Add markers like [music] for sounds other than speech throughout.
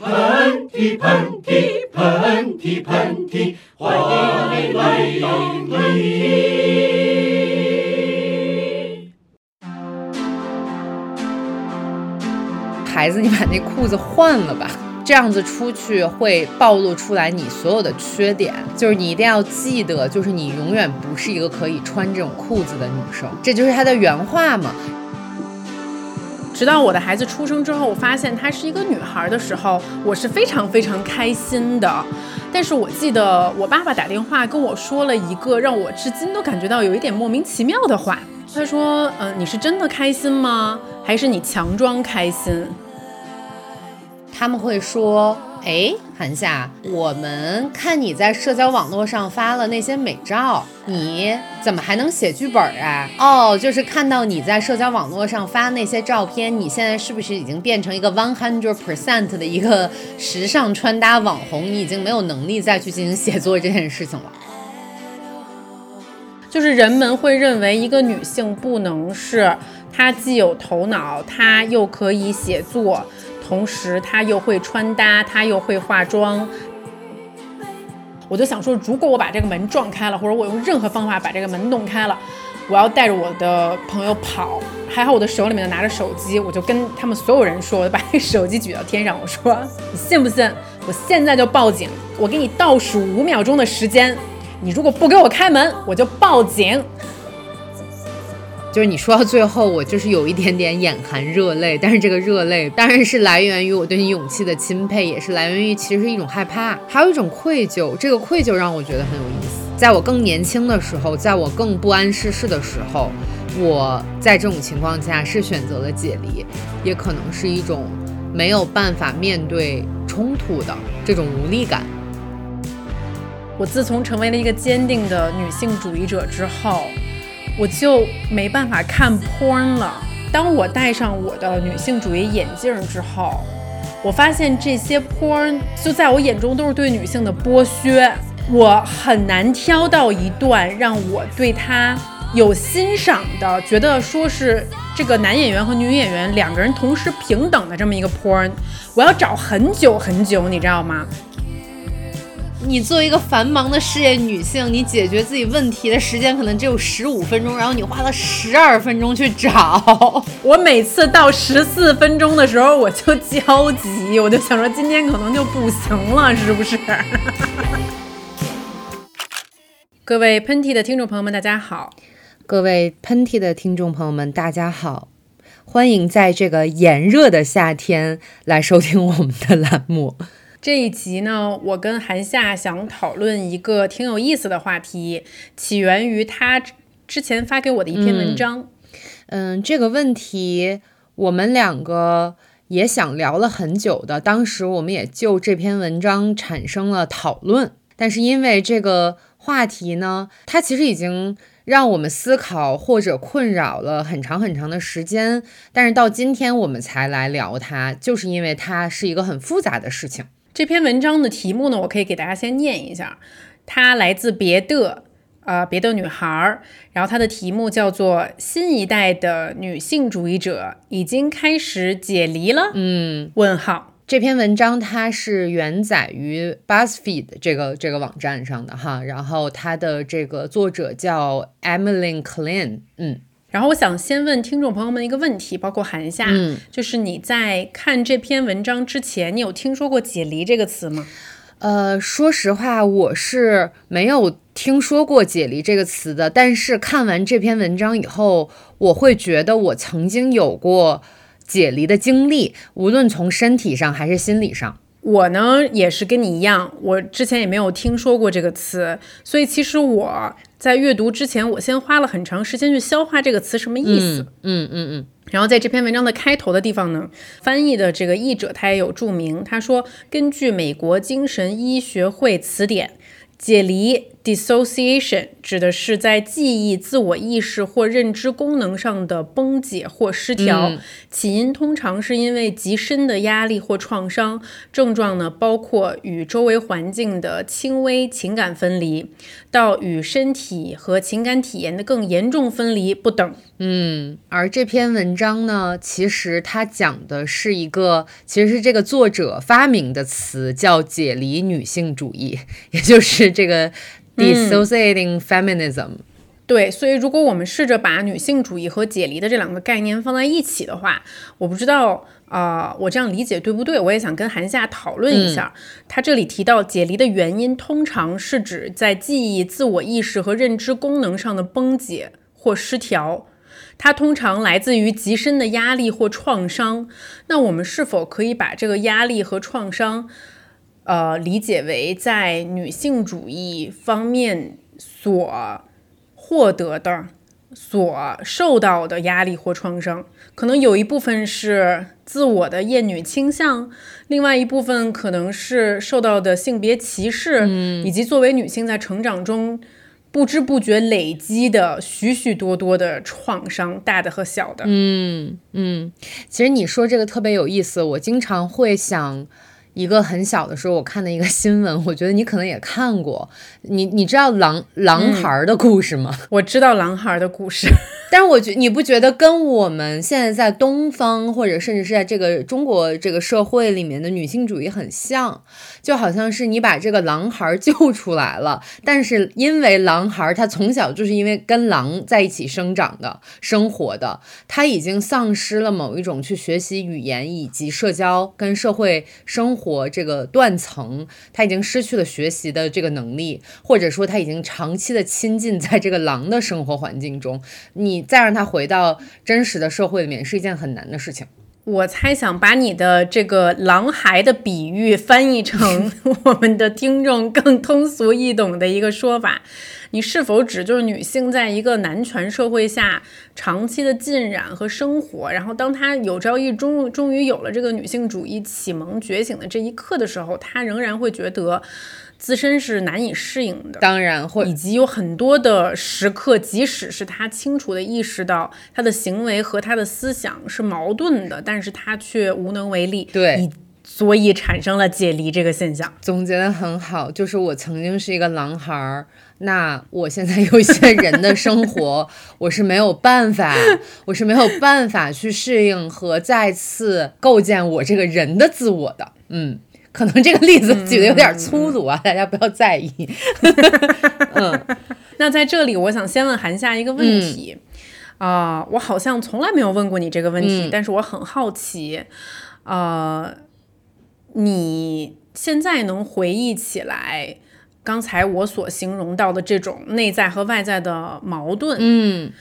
喷嚏喷嚏喷嚏喷嚏，欢迎来到喷嚏。孩子，你把那裤子换了吧，这样子出去会暴露出来你所有的缺点。就是你一定要记得，就是你永远不是一个可以穿这种裤子的女生。这就是他的原话嘛。直到我的孩子出生之后，我发现她是一个女孩的时候，我是非常非常开心的。但是我记得我爸爸打电话跟我说了一个让我至今都感觉到有一点莫名其妙的话。他说：“嗯，你是真的开心吗？还是你强装开心？”他们会说。哎，韩夏，我们看你在社交网络上发了那些美照，你怎么还能写剧本啊？哦，就是看到你在社交网络上发那些照片，你现在是不是已经变成一个 one hundred percent 的一个时尚穿搭网红？你已经没有能力再去进行写作这件事情了。就是人们会认为一个女性不能是她既有头脑，她又可以写作。同时，她又会穿搭，她又会化妆。我就想说，如果我把这个门撞开了，或者我用任何方法把这个门弄开了，我要带着我的朋友跑。还好我的手里面拿着手机，我就跟他们所有人说，我就把那手机举到天上，我说：“你信不信？我现在就报警！我给你倒数五秒钟的时间，你如果不给我开门，我就报警。”就是你说到最后，我就是有一点点眼含热泪，但是这个热泪当然是来源于我对你勇气的钦佩，也是来源于其实是一种害怕，还有一种愧疚。这个愧疚让我觉得很有意思。在我更年轻的时候，在我更不谙世事的时候，我在这种情况下是选择了解离，也可能是一种没有办法面对冲突的这种无力感。我自从成为了一个坚定的女性主义者之后。我就没办法看 porn 了。当我戴上我的女性主义眼镜之后，我发现这些 porn 就在我眼中都是对女性的剥削。我很难挑到一段让我对他有欣赏的，觉得说是这个男演员和女演员两个人同时平等的这么一个 porn。我要找很久很久，你知道吗？你作为一个繁忙的事业女性，你解决自己问题的时间可能只有十五分钟，然后你花了十二分钟去找。[laughs] 我每次到十四分钟的时候，我就焦急，我就想说今天可能就不行了，是不是？[laughs] 各位喷嚏的听众朋友们，大家好！各位喷嚏的听众朋友们，大家好！欢迎在这个炎热的夏天来收听我们的栏目。这一集呢，我跟韩夏想讨论一个挺有意思的话题，起源于他之前发给我的一篇文章。嗯，这个问题我们两个也想聊了很久的，当时我们也就这篇文章产生了讨论。但是因为这个话题呢，它其实已经让我们思考或者困扰了很长很长的时间，但是到今天我们才来聊它，就是因为它是一个很复杂的事情。这篇文章的题目呢，我可以给大家先念一下，它来自别的，呃，别的女孩儿，然后它的题目叫做《新一代的女性主义者已经开始解离了》。嗯，问号。这篇文章它是原载于 BuzzFeed 这个这个网站上的哈，然后它的这个作者叫 Emily Klein。嗯。然后我想先问听众朋友们一个问题，包括韩夏，嗯，就是你在看这篇文章之前，你有听说过“解离”这个词吗？呃，说实话，我是没有听说过“解离”这个词的。但是看完这篇文章以后，我会觉得我曾经有过解离的经历，无论从身体上还是心理上。我呢，也是跟你一样，我之前也没有听说过这个词，所以其实我。在阅读之前，我先花了很长时间去消化这个词什么意思。嗯嗯嗯。然后在这篇文章的开头的地方呢，翻译的这个译者他也有注明，他说根据美国精神医学会词典，解离 Dissociation 指的是在记忆、自我意识或认知功能上的崩解或失调，起因通常是因为极深的压力或创伤。症状呢，包括与周围环境的轻微情感分离，到与身体和情感体验的更严重分离不等。嗯，而这篇文章呢，其实它讲的是一个，其实是这个作者发明的词，叫解离女性主义，[laughs] 也就是这个。Dissociating feminism，对，所以如果我们试着把女性主义和解离的这两个概念放在一起的话，我不知道啊，我这样理解对不对？我也想跟韩夏讨论一下。他这里提到解离的原因，通常是指在记忆、自我意识和认知功能上的崩解或失调，它通常来自于极深的压力或创伤。那我们是否可以把这个压力和创伤？呃，理解为在女性主义方面所获得的、所受到的压力或创伤，可能有一部分是自我的厌女倾向，另外一部分可能是受到的性别歧视，以及作为女性在成长中不知不觉累积的许许多多的创伤，大的和小的。嗯嗯，其实你说这个特别有意思，我经常会想。一个很小的时候，我看的一个新闻，我觉得你可能也看过。你你知道狼狼孩的故事吗？我知道狼孩的故事。[laughs] 但是我觉你不觉得跟我们现在在东方，或者甚至是在这个中国这个社会里面的女性主义很像？就好像是你把这个狼孩救出来了，但是因为狼孩他从小就是因为跟狼在一起生长的、生活的，他已经丧失了某一种去学习语言以及社交跟社会生活这个断层，他已经失去了学习的这个能力，或者说他已经长期的亲近在这个狼的生活环境中，你。再让他回到真实的社会里面是一件很难的事情。我猜想把你的这个狼孩的比喻翻译成 [laughs] 我们的听众更通俗易懂的一个说法，你是否指就是女性在一个男权社会下长期的浸染和生活，然后当她有朝一日终终于有了这个女性主义启蒙觉醒的这一刻的时候，她仍然会觉得。自身是难以适应的，当然会，以及有很多的时刻，即使是他清楚的意识到他的行为和他的思想是矛盾的，但是他却无能为力。对，所以产生了解离这个现象。总结的很好，就是我曾经是一个狼孩儿，那我现在有一些人的生活，[laughs] 我是没有办法，我是没有办法去适应和再次构建我这个人的自我的。嗯。可能这个例子举的有点粗鲁啊，大家不要在意。[laughs] 嗯，那在这里，我想先问韩夏一个问题啊，我好像从来没有问过你这个问题，但是我很好奇，呃，你现在能回忆起来刚才我所形容到的这种内在和外在的矛盾？嗯。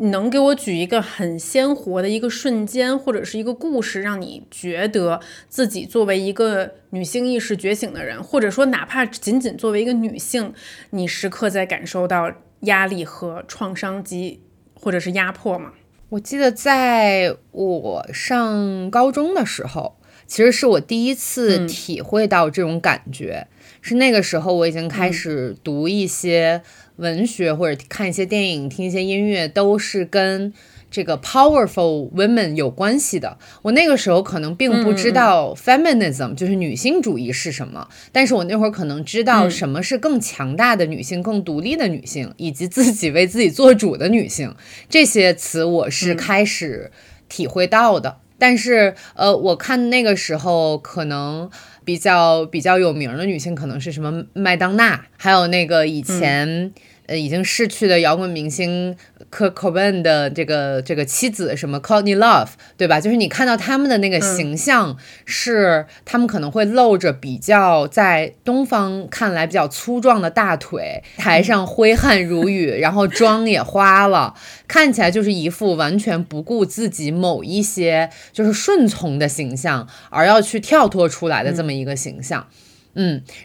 能给我举一个很鲜活的一个瞬间，或者是一个故事，让你觉得自己作为一个女性意识觉醒的人，或者说哪怕仅仅作为一个女性，你时刻在感受到压力和创伤及或者是压迫吗？我记得在我上高中的时候，其实是我第一次体会到这种感觉，是那个时候我已经开始读一些。文学或者看一些电影、听一些音乐，都是跟这个 powerful women 有关系的。我那个时候可能并不知道 feminism 就是女性主义是什么，但是我那会儿可能知道什么是更强大的女性、更独立的女性，以及自己为自己做主的女性。这些词我是开始体会到的。但是，呃，我看那个时候可能。比较比较有名的女性可能是什么麦当娜，还有那个以前呃已经逝去的摇滚明星科科本的这个这个妻子什么 Courtney Love，对吧？就是你看到他们的那个形象，是他们可能会露着比较在东方看来比较粗壮的大腿，台上挥汗如雨，然后妆也花了，看起来就是一副完全不顾自己某一些就是顺从的形象，而要去跳脱出来的这么。一个形象，嗯，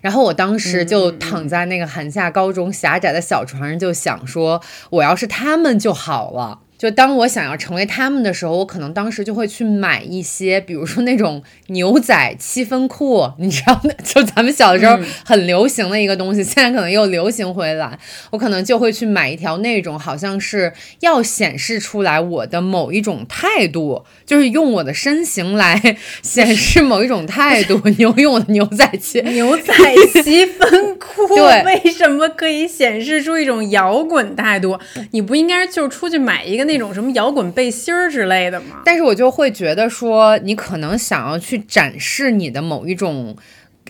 然后我当时就躺在那个寒假高中狭窄的小床上，就想说，我要是他们就好了。就当我想要成为他们的时候，我可能当时就会去买一些，比如说那种牛仔七分裤，你知道，[laughs] 就咱们小的时候很流行的一个东西，现在可能又流行回来。我可能就会去买一条那种，好像是要显示出来我的某一种态度，就是用我的身形来 [laughs] 显示某一种态度。牛用我的牛仔七牛仔七分裤，[laughs] 对，为什么可以显示出一种摇滚态度？你不应该就出去买一个那种什么摇滚背心儿之类的吗？但是我就会觉得说，你可能想要去展示你的某一种，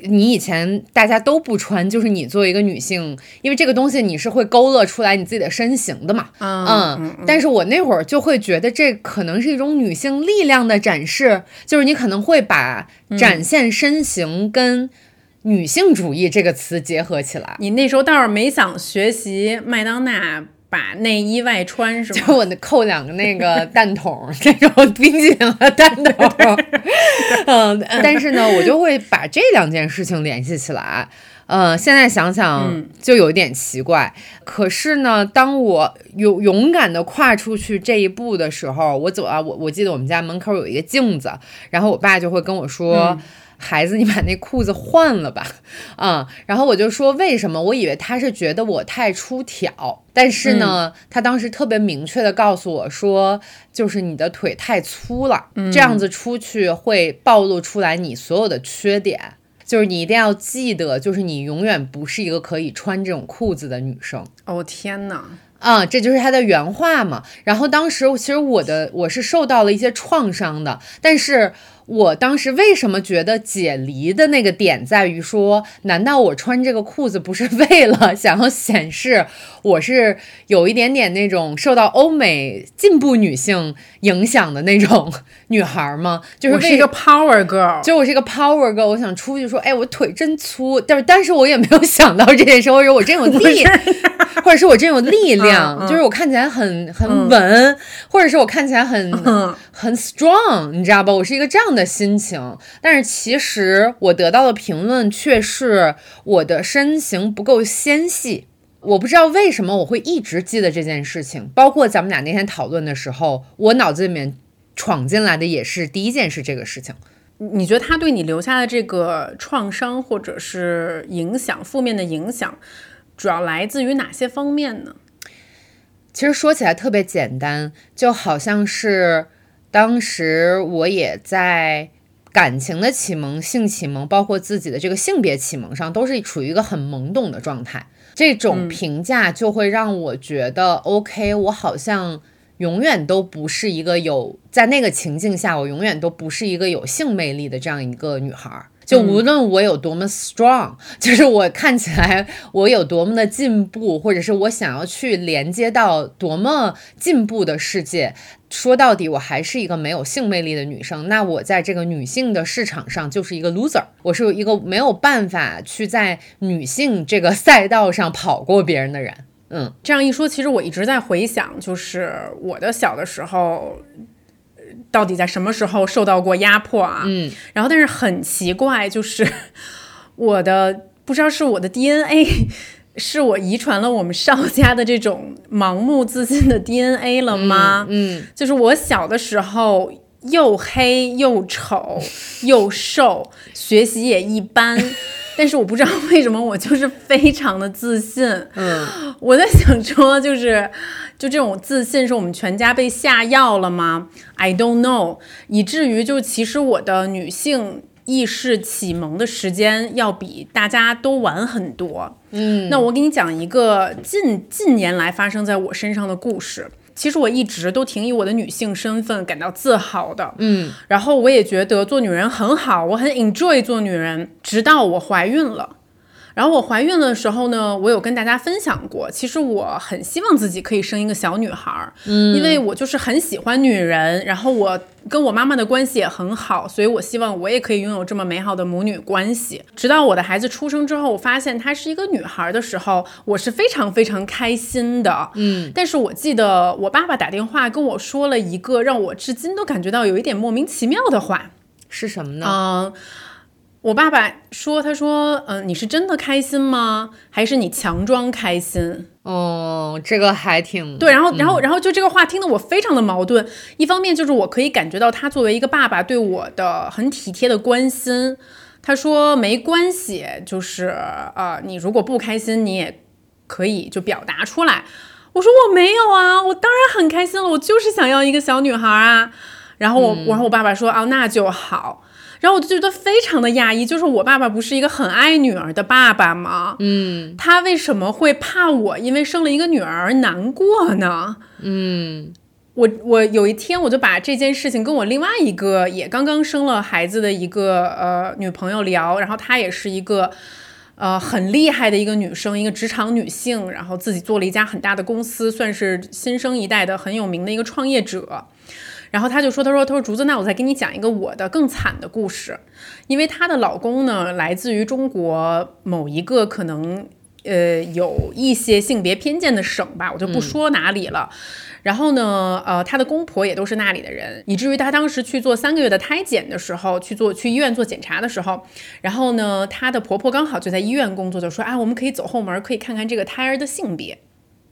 你以前大家都不穿，就是你作为一个女性，因为这个东西你是会勾勒出来你自己的身形的嘛。嗯，但是我那会儿就会觉得这可能是一种女性力量的展示，就是你可能会把展现身形跟女性主义这个词结合起来。你那时候倒是没想学习麦当娜。把内衣外穿是吗？[laughs] 就我那扣两个那个弹筒，[laughs] 那种冰激凌的弹筒。[laughs] 嗯，但是呢，我就会把这两件事情联系起来。呃，现在想想就有点奇怪。可是呢，当我勇勇敢的跨出去这一步的时候，我走啊，我我记得我们家门口有一个镜子，然后我爸就会跟我说。孩子，你把那裤子换了吧，[laughs] 啊，然后我就说为什么？我以为他是觉得我太出挑，但是呢，他当时特别明确的告诉我说，就是你的腿太粗了，这样子出去会暴露出来你所有的缺点，就是你一定要记得，就是你永远不是一个可以穿这种裤子的女生。哦天哪！啊，这就是他的原话嘛。然后当时其实我的我是受到了一些创伤的，但是。我当时为什么觉得解离的那个点在于说，难道我穿这个裤子不是为了想要显示我是有一点点那种受到欧美进步女性影响的那种女孩吗？[laughs] 就是我是一个 power girl，就我是一个 power girl，我想出去说，哎，我腿真粗，但是但是我也没有想到这件事，或者我真有力，[laughs] [laughs] 或者是我真有力量，就是我看起来很很稳，或者是我看起来很很 strong，你知道吧？我是一个这样。的心情，但是其实我得到的评论却是我的身形不够纤细。我不知道为什么我会一直记得这件事情，包括咱们俩那天讨论的时候，我脑子里面闯进来的也是第一件事这个事情。你觉得他对你留下的这个创伤或者是影响，负面的影响，主要来自于哪些方面呢？其实说起来特别简单，就好像是。当时我也在感情的启蒙、性启蒙，包括自己的这个性别启蒙上，都是处于一个很懵懂的状态。这种评价就会让我觉得，OK，我好像永远都不是一个有在那个情境下，我永远都不是一个有性魅力的这样一个女孩。就无论我有多么 strong，[laughs] 就是我看起来我有多么的进步，或者是我想要去连接到多么进步的世界，说到底我还是一个没有性魅力的女生。那我在这个女性的市场上就是一个 loser，我是一个没有办法去在女性这个赛道上跑过别人的人。嗯，这样一说，其实我一直在回想，就是我的小的时候。到底在什么时候受到过压迫啊？嗯，然后但是很奇怪，就是 [laughs] 我的不知道是我的 DNA，是我遗传了我们邵家的这种盲目自信的 DNA 了吗？嗯，就是我小的时候又黑又丑又瘦，学习也一般。[laughs] 但是我不知道为什么我就是非常的自信，嗯，我在想说就是，就这种自信是我们全家被下药了吗？I don't know，以至于就其实我的女性意识启蒙的时间要比大家都晚很多，嗯，那我给你讲一个近近年来发生在我身上的故事。其实我一直都挺以我的女性身份感到自豪的，嗯，然后我也觉得做女人很好，我很 enjoy 做女人，直到我怀孕了。然后我怀孕的时候呢，我有跟大家分享过，其实我很希望自己可以生一个小女孩，嗯，因为我就是很喜欢女人，然后我跟我妈妈的关系也很好，所以我希望我也可以拥有这么美好的母女关系。直到我的孩子出生之后，我发现她是一个女孩的时候，我是非常非常开心的，嗯。但是我记得我爸爸打电话跟我说了一个让我至今都感觉到有一点莫名其妙的话，是什么呢？嗯。我爸爸说：“他说，嗯、你是真的开心吗？还是你强装开心？”哦，这个还挺对，然后，然后，然后就这个话听得我非常的矛盾。一方面就是我可以感觉到他作为一个爸爸对我的很体贴的关心。他说没关系，就是呃，你如果不开心，你也可以就表达出来。我说我没有啊，我当然很开心了，我就是想要一个小女孩啊。然后我，然后我爸爸说哦，那就好。然后我就觉得非常的讶异，就是我爸爸不是一个很爱女儿的爸爸吗？嗯他为什么会怕我因为生了一个女儿而难过呢？嗯我我有一天我就把这件事情跟我另外一个也刚刚生了孩子的一个呃女朋友聊，然后她也是一个呃很厉害的一个女生，一个职场女性，然后自己做了一家很大的公司，算是新生一代的很有名的一个创业者。然后她就说：“她说她说竹子，那我再给你讲一个我的更惨的故事，因为她的老公呢来自于中国某一个可能呃有一些性别偏见的省吧，我就不说哪里了。然后呢，呃，她的公婆也都是那里的人，以至于她当时去做三个月的胎检的时候，去做去医院做检查的时候，然后呢，她的婆婆刚好就在医院工作，就说啊，我们可以走后门，可以看看这个胎儿的性别。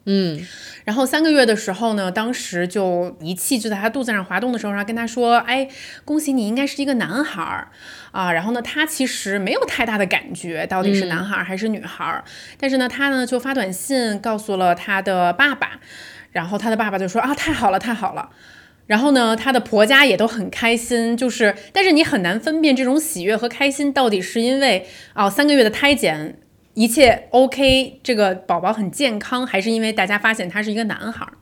嗯然后三个月的时候呢，当时就仪器就在他肚子上滑动的时候，然后跟他说：“哎，恭喜你，应该是一个男孩儿啊。”然后呢，他其实没有太大的感觉，到底是男孩儿还是女孩儿。但是呢，他呢就发短信告诉了他的爸爸，然后他的爸爸就说：“啊，太好了，太好了。”然后呢，她的婆家也都很开心，就是，但是你很难分辨这种喜悦和开心到底是因为哦、三个月的胎检一切 OK，这个宝宝很健康，还是因为大家发现他是一个男孩儿？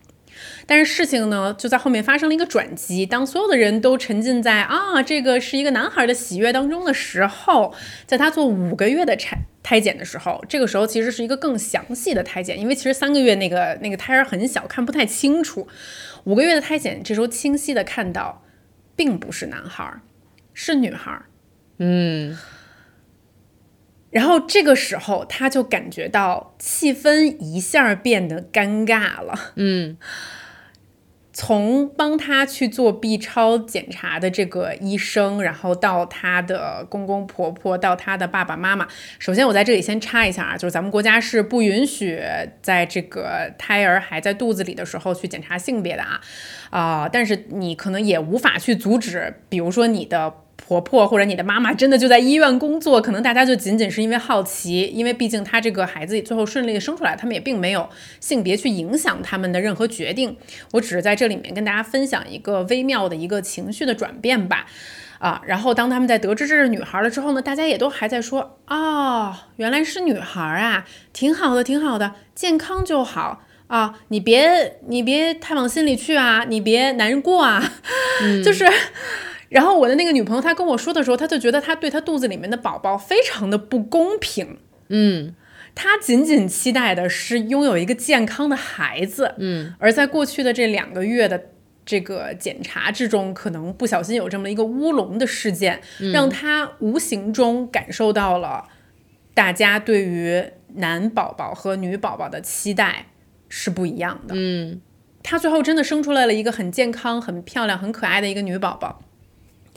但是事情呢，就在后面发生了一个转机。当所有的人都沉浸在啊，这个是一个男孩的喜悦当中的时候，在他做五个月的产胎检的时候，这个时候其实是一个更详细的胎检，因为其实三个月那个那个胎儿很小，看不太清楚。五个月的胎检，这时候清晰的看到，并不是男孩儿，是女孩儿。嗯然后这个时候，他就感觉到气氛一下变得尴尬了。嗯从帮他去做 B 超检查的这个医生，然后到他的公公婆婆，到他的爸爸妈妈。首先，我在这里先插一下啊，就是咱们国家是不允许在这个胎儿还在肚子里的时候去检查性别的啊啊、但是你可能也无法去阻止，比如说你的。婆婆或者你的妈妈真的就在医院工作，可能大家就仅仅是因为好奇，因为毕竟她这个孩子最后顺利的生出来，他们也并没有性别去影响他们的任何决定。我只是在这里面跟大家分享一个微妙的一个情绪的转变吧。啊，然后当他们在得知这是女孩了之后呢，大家也都还在说，哦，原来是女孩啊，挺好的，挺好的，健康就好啊，你别你别太往心里去啊，你别难过啊，[laughs] 就是。然后我的那个女朋友她跟我说的时候，她就觉得她对她肚子里面的宝宝非常的不公平。嗯她仅仅期待的是拥有一个健康的孩子，嗯，而在过去的这两个月的这个检查之中，可能不小心有这么一个乌龙的事件，让她无形中感受到了大家对于男宝宝和女宝宝的期待是不一样的。嗯她最后真的生出来了一个很健康、很漂亮、很可爱的一个女宝宝。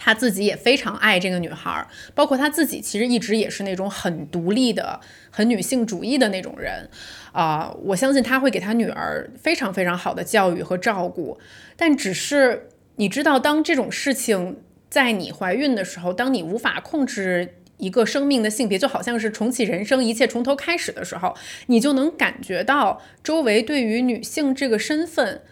她自己也非常爱这个女孩，包括她自己其实一直也是那种很独立的、很女性主义的那种人，啊、我相信她会给她女儿非常非常好的教育和照顾。但只是你知道，当这种事情在你怀孕的时候，当你无法控制一个生命的性别，就好像是重启人生，一切从头开始的时候，你就能感觉到周围对于女性这个身份，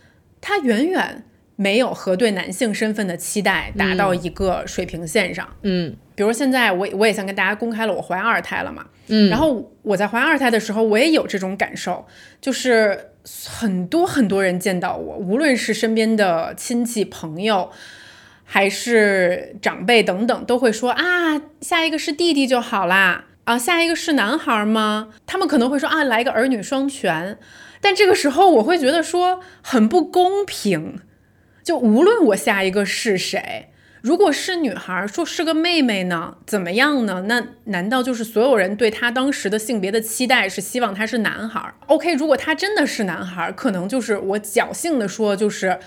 它远远没有和对男性身份的期待达到一个水平线上。嗯比如现在我我也想跟大家公开了，我怀二胎了嘛。嗯，然后我在怀二胎的时候，我也有这种感受，就是很多很多人见到我，无论是身边的亲戚朋友，还是长辈等等，都会说啊，下一个是弟弟就好啦，啊，下一个是男孩吗？他们可能会说啊，来个儿女双全。但这个时候，我会觉得说很不公平，就无论我下一个是谁。如果是女孩，说是个妹妹呢，怎么样呢？那难道就是所有人对她当时的性别的期待是希望她是男孩？OK，如果他真的是男孩，可能就是我侥幸的说，就是，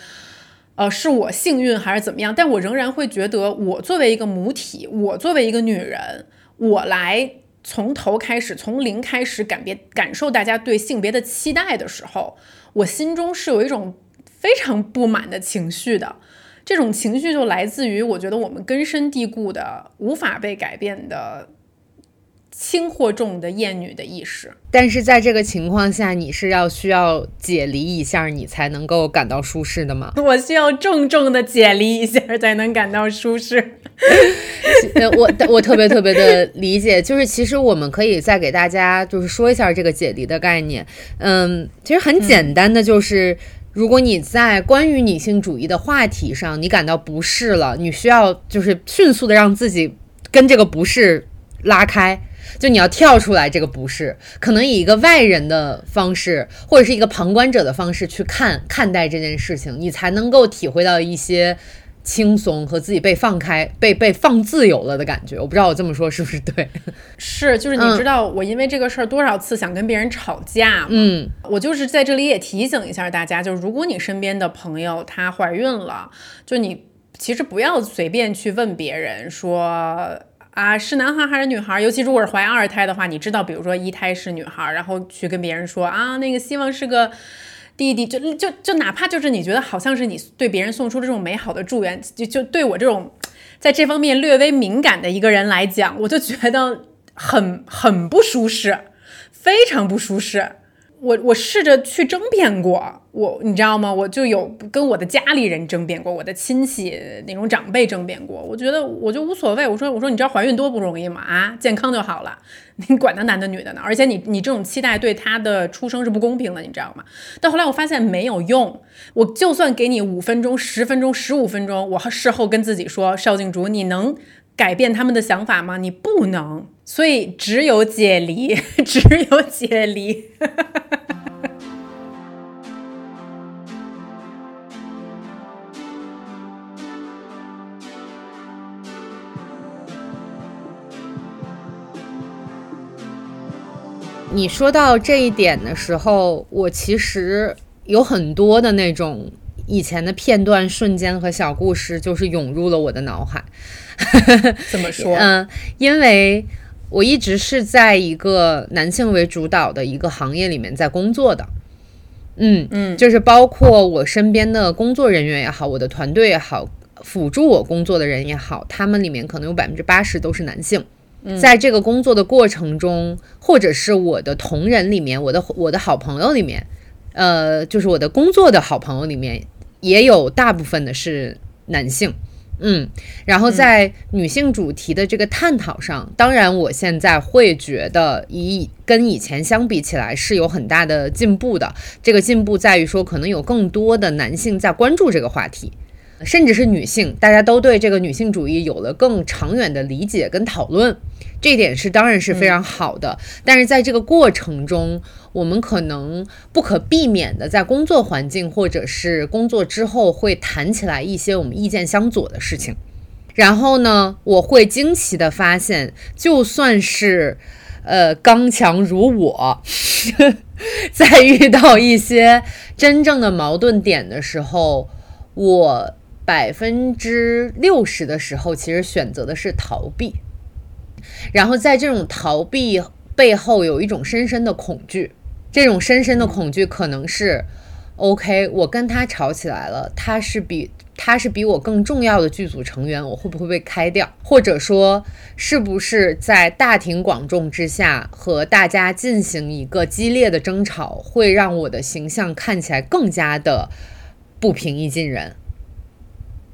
呃，是我幸运还是怎么样？但我仍然会觉得，我作为一个母体，我作为一个女人，我来从头开始，从零开始感别感受大家对性别的期待的时候，我心中是有一种非常不满的情绪的。这种情绪就来自于我觉得我们根深蒂固的、无法被改变的。轻或重的厌女的意识，但是在这个情况下，你是要需要解离一下，你才能够感到舒适的吗？[laughs] 我需要重重的解离一下才能感到舒适。呃，我我特别特别的理解，就是其实我们可以再给大家就是说一下这个解离的概念。嗯，其实很简单的就是，如果你在关于女性主义的话题上你感到不适了，你需要就是迅速的让自己跟这个不适拉开。就你要跳出来，这个不适可能以一个外人的方式，或者是一个旁观者的方式去看看待这件事情，你才能够体会到一些轻松和自己被放开、被被放自由了的感觉。我不知道我这么说是不是对？是，就是你知道我因为这个事儿多少次想跟别人吵架吗？嗯，我就是在这里也提醒一下大家，就是如果你身边的朋友她怀孕了，就你其实不要随便去问别人说。啊，是男孩还是女孩？尤其如果是怀二胎的话，你知道，比如说一胎是女孩，然后去跟别人说啊，那个希望是个弟弟，就就就哪怕就是你觉得好像是你对别人送出这种美好的祝愿，就就对我这种在这方面略微敏感的一个人来讲，我就觉得很很不舒适，非常不舒适。我我试着去争辩过，我你知道吗？我就有跟我的家里人争辩过，我的亲戚那种长辈争辩过。我觉得我就无所谓。我说我说你知道怀孕多不容易吗？啊，健康就好了，[laughs] 你管他男的女的呢？而且你你这种期待对他的出生是不公平的，你知道吗？但后来我发现没有用。我就算给你五分钟、十分钟、十五分钟，我事后跟自己说，邵静竹，你能改变他们的想法吗？你不能。所以只有解离，[laughs] 只有解离。你说到这一点的时候，我其实有很多的那种以前的片段、瞬间和小故事，就是涌入了我的脑海。[laughs] 怎么说？嗯，因为。我一直是在一个男性为主导的一个行业里面在工作的，嗯嗯，就是包括我身边的工作人员也好，我的团队也好，辅助我工作的人也好，他们里面可能有百分之八十都是男性。在这个工作的过程中，或者是我的同仁里面，我的我的好朋友里面，呃，就是我的工作的好朋友里面，也有大部分的是男性。嗯，然后在女性主题的这个探讨上，当然我现在会觉得，以跟以前相比起来是有很大的进步的。这个进步在于说，可能有更多的男性在关注这个话题。甚至是女性，大家都对这个女性主义有了更长远的理解跟讨论，这一点是当然是非常好的。但是在这个过程中，我们可能不可避免的在工作环境或者是工作之后会谈起来一些我们意见相左的事情。然后呢，我会惊奇的发现，就算是呃刚强如我，[laughs] 在遇到一些真正的矛盾点的时候，我。百分之六十的时候，其实选择的是逃避，然后在这种逃避背后有一种深深的恐惧，这种深深的恐惧可能是，OK，我跟他吵起来了，他是比他是比我更重要的剧组成员，我会不会被开掉？或者说，是不是在大庭广众之下和大家进行一个激烈的争吵，会让我的形象看起来更加的不平易近人？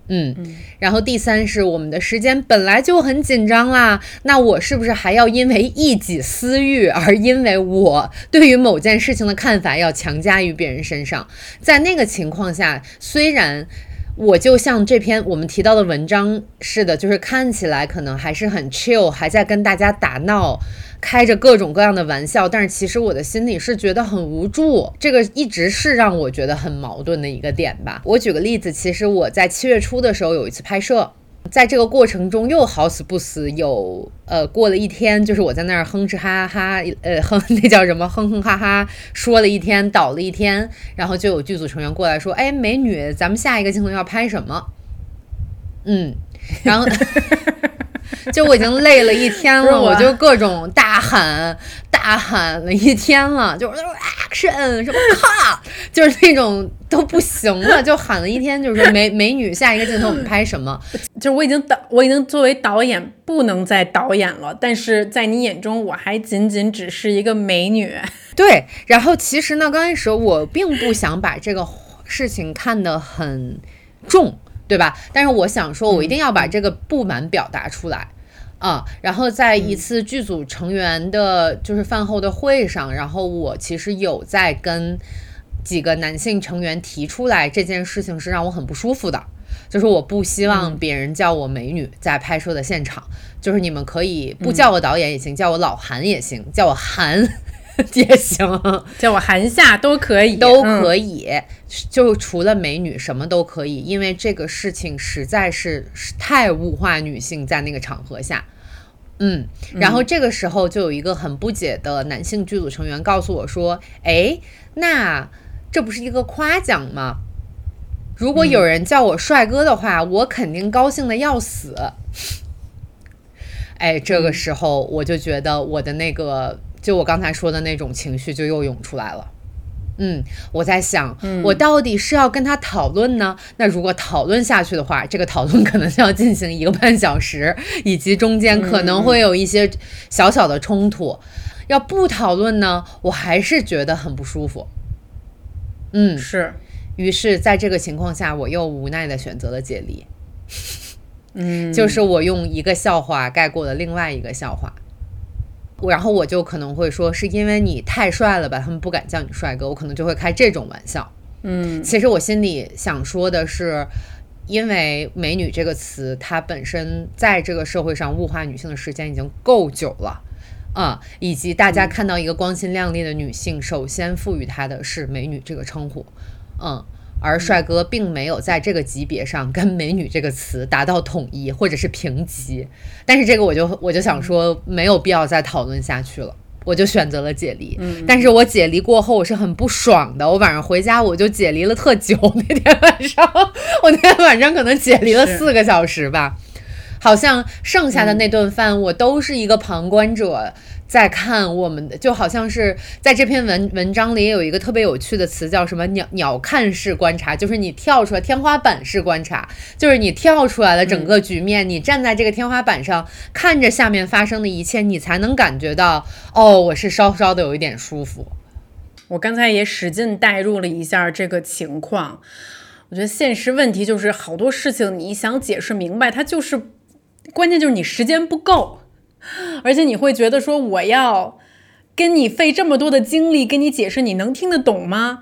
嗯，然后第三是我们的时间本来就很紧张啦，那我是不是还要因为一己私欲而因为我对于某件事情的看法要强加于别人身上？在那个情况下，虽然。我就像这篇我们提到的文章似的，就是看起来可能还是很 chill，还在跟大家打闹，开着各种各样的玩笑，但是其实我的心里是觉得很无助，这个一直是让我觉得很矛盾的一个点吧。我举个例子，其实我在七月初的时候有一次拍摄。在这个过程中，又好死不死有呃过了一天，就是我在那儿哼哧哈哈，呃哼那叫什么哼哼哈哈说了一天，倒了一天，然后就有剧组成员过来说：“哎，美女，咱们下一个镜头要拍什么？”嗯，然后 [laughs] 就我已经累了一天了，[laughs] 我我就各种大喊大喊了一天了，就是 action 什么咔，就是那种都不行了，就喊了一天，就是说美美女下一个镜头我们拍什么？[laughs] 就是我已经导，我已经作为导演不能再导演了，但是在你眼中，我还仅仅只是一个美女。[laughs] 对，然后其实呢，刚开始我并不想把这个事情看得很重，对吧？但是我想说，我一定要把这个不满表达出来。啊，然后在一次剧组成员的，就是饭后的会上，然后我其实有在跟几个男性成员提出来这件事情是让我很不舒服的，就是我不希望别人叫我美女在拍摄的现场，就是你们可以不叫我导演也行，叫我老韩也行，叫我韩 [laughs] 也行，[laughs] 叫我韩夏都可以，都嗯可以，就除了美女什么都可以，因为这个事情实在是是太物化女性，在那个场合下。嗯，然后这个时候就有一个很不解的男性剧组成员告诉我说：“哎，那这不是一个夸奖吗？如果有人叫我帅哥的话，我肯定高兴的要死。[laughs] ”哎，这个时候我就觉得我的那个，就我刚才说的那种情绪就又涌出来了。嗯，我在想，我到底是要跟他讨论呢？那如果讨论下去的话，这个讨论可能就要进行一个半小时，[laughs] 以及中间可能会有一些小小的冲突。要不讨论呢，我还是觉得很不舒服。嗯，是，于是在这个情况下，我又无奈的选择了解离。嗯，[laughs] 就是我用一个笑话盖过了另外一个笑话。我然后我就可能会说，是因为你太帅了吧，他们不敢叫你帅哥，我可能就会开这种玩笑。嗯其实我心里想说的是，因为“美女”这个词，它本身在这个社会上物化女性的时间已经够久了，啊、以及大家看到一个光鲜亮丽的女性，首先赋予她的是“美女”这个称呼，嗯。而帅哥并没有在这个级别上跟“美女”这个词达到统一或者是平级，但是这个我就我就想说没有必要再讨论下去了，我就选择了解离。但是我解离过后我是很不爽的，我晚上回家我就解离了特久，那天晚上我那天晚上可能解离了四个小时吧。好像剩下的那顿饭，我都是一个旁观者在看我们的，就好像是在这篇文文章里也有一个特别有趣的词，叫什么“鸟鸟瞰式观察”，就是你跳出来天花板式观察，就是你跳出来了整个局面，你站在这个天花板上看着下面发生的一切，你才能感觉到，哦，我是稍稍的有一点舒服。我刚才也使劲代入了一下这个情况。我觉得现实问题就是好多事情你想解释明白，它就是关键就是你时间不够，[laughs] 而且你会觉得说我要跟你费这么多的精力跟你解释，你能听得懂吗？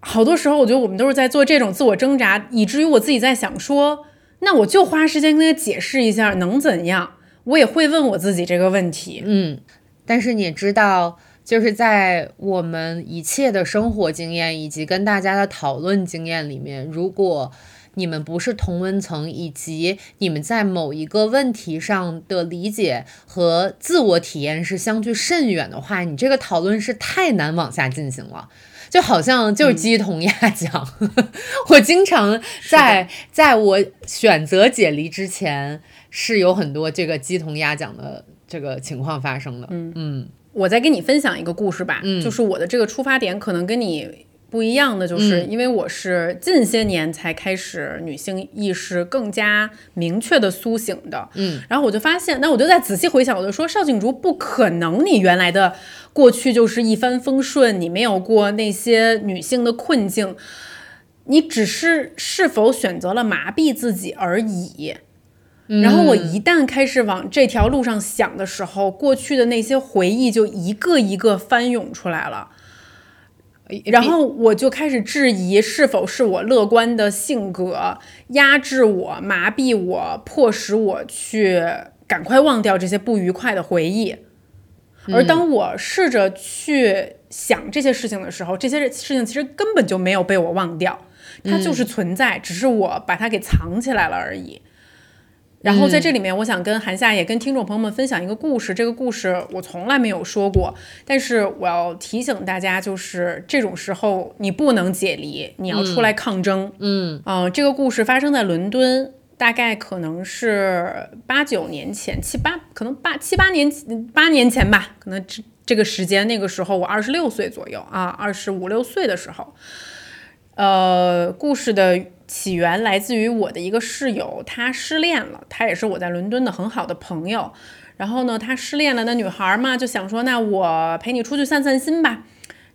好多时候我觉得我们都是在做这种自我挣扎，以至于我自己在想说，那我就花时间跟他解释一下，能怎样？我也会问我自己这个问题。嗯，但是你知道，就是在我们一切的生活经验以及跟大家的讨论经验里面，如果你们不是同温层，以及你们在某一个问题上的理解和自我体验是相距甚远的话，你这个讨论是太难往下进行了。就好像就是鸡同鸭讲，[laughs] 我经常在在我选择解离之前，是有很多这个鸡同鸭讲的这个情况发生的。嗯嗯我再跟你分享一个故事吧，嗯就是我的这个出发点可能跟你不一样的，就是嗯因为我是近些年才开始女性意识更加明确的苏醒的，嗯，然后我就发现，那我就在仔细回想，我就说邵静竹不可能，你原来的过去就是一帆风顺，你没有过那些女性的困境，你只是是否选择了麻痹自己而已。然后我一旦开始往这条路上想的时候，过去的那些回忆就一个一个翻涌出来了。然后我就开始质疑，是否是我乐观的性格压制我、麻痹我、迫使我去赶快忘掉这些不愉快的回忆。而当我试着去想这些事情的时候，这些事情其实根本就没有被我忘掉，它就是存在，只是我把它给藏起来了而已。然后在这里面，我想跟韩夏也跟听众朋友们分享一个故事。这个故事我从来没有说过，但是我要提醒大家，就是这种时候你不能解离，你要出来抗争。嗯嗯、这个故事发生在伦敦，大概可能是八九年前，七八可能八七八年八年前吧，可能这这个时间，那个时候我二十六岁左右啊，二十五六岁的时候。呃，故事的起源来自于我的一个室友，她失恋了，她也是我在伦敦的很好的朋友。然后呢，她失恋了，那女孩嘛就想说，那我陪你出去散散心吧。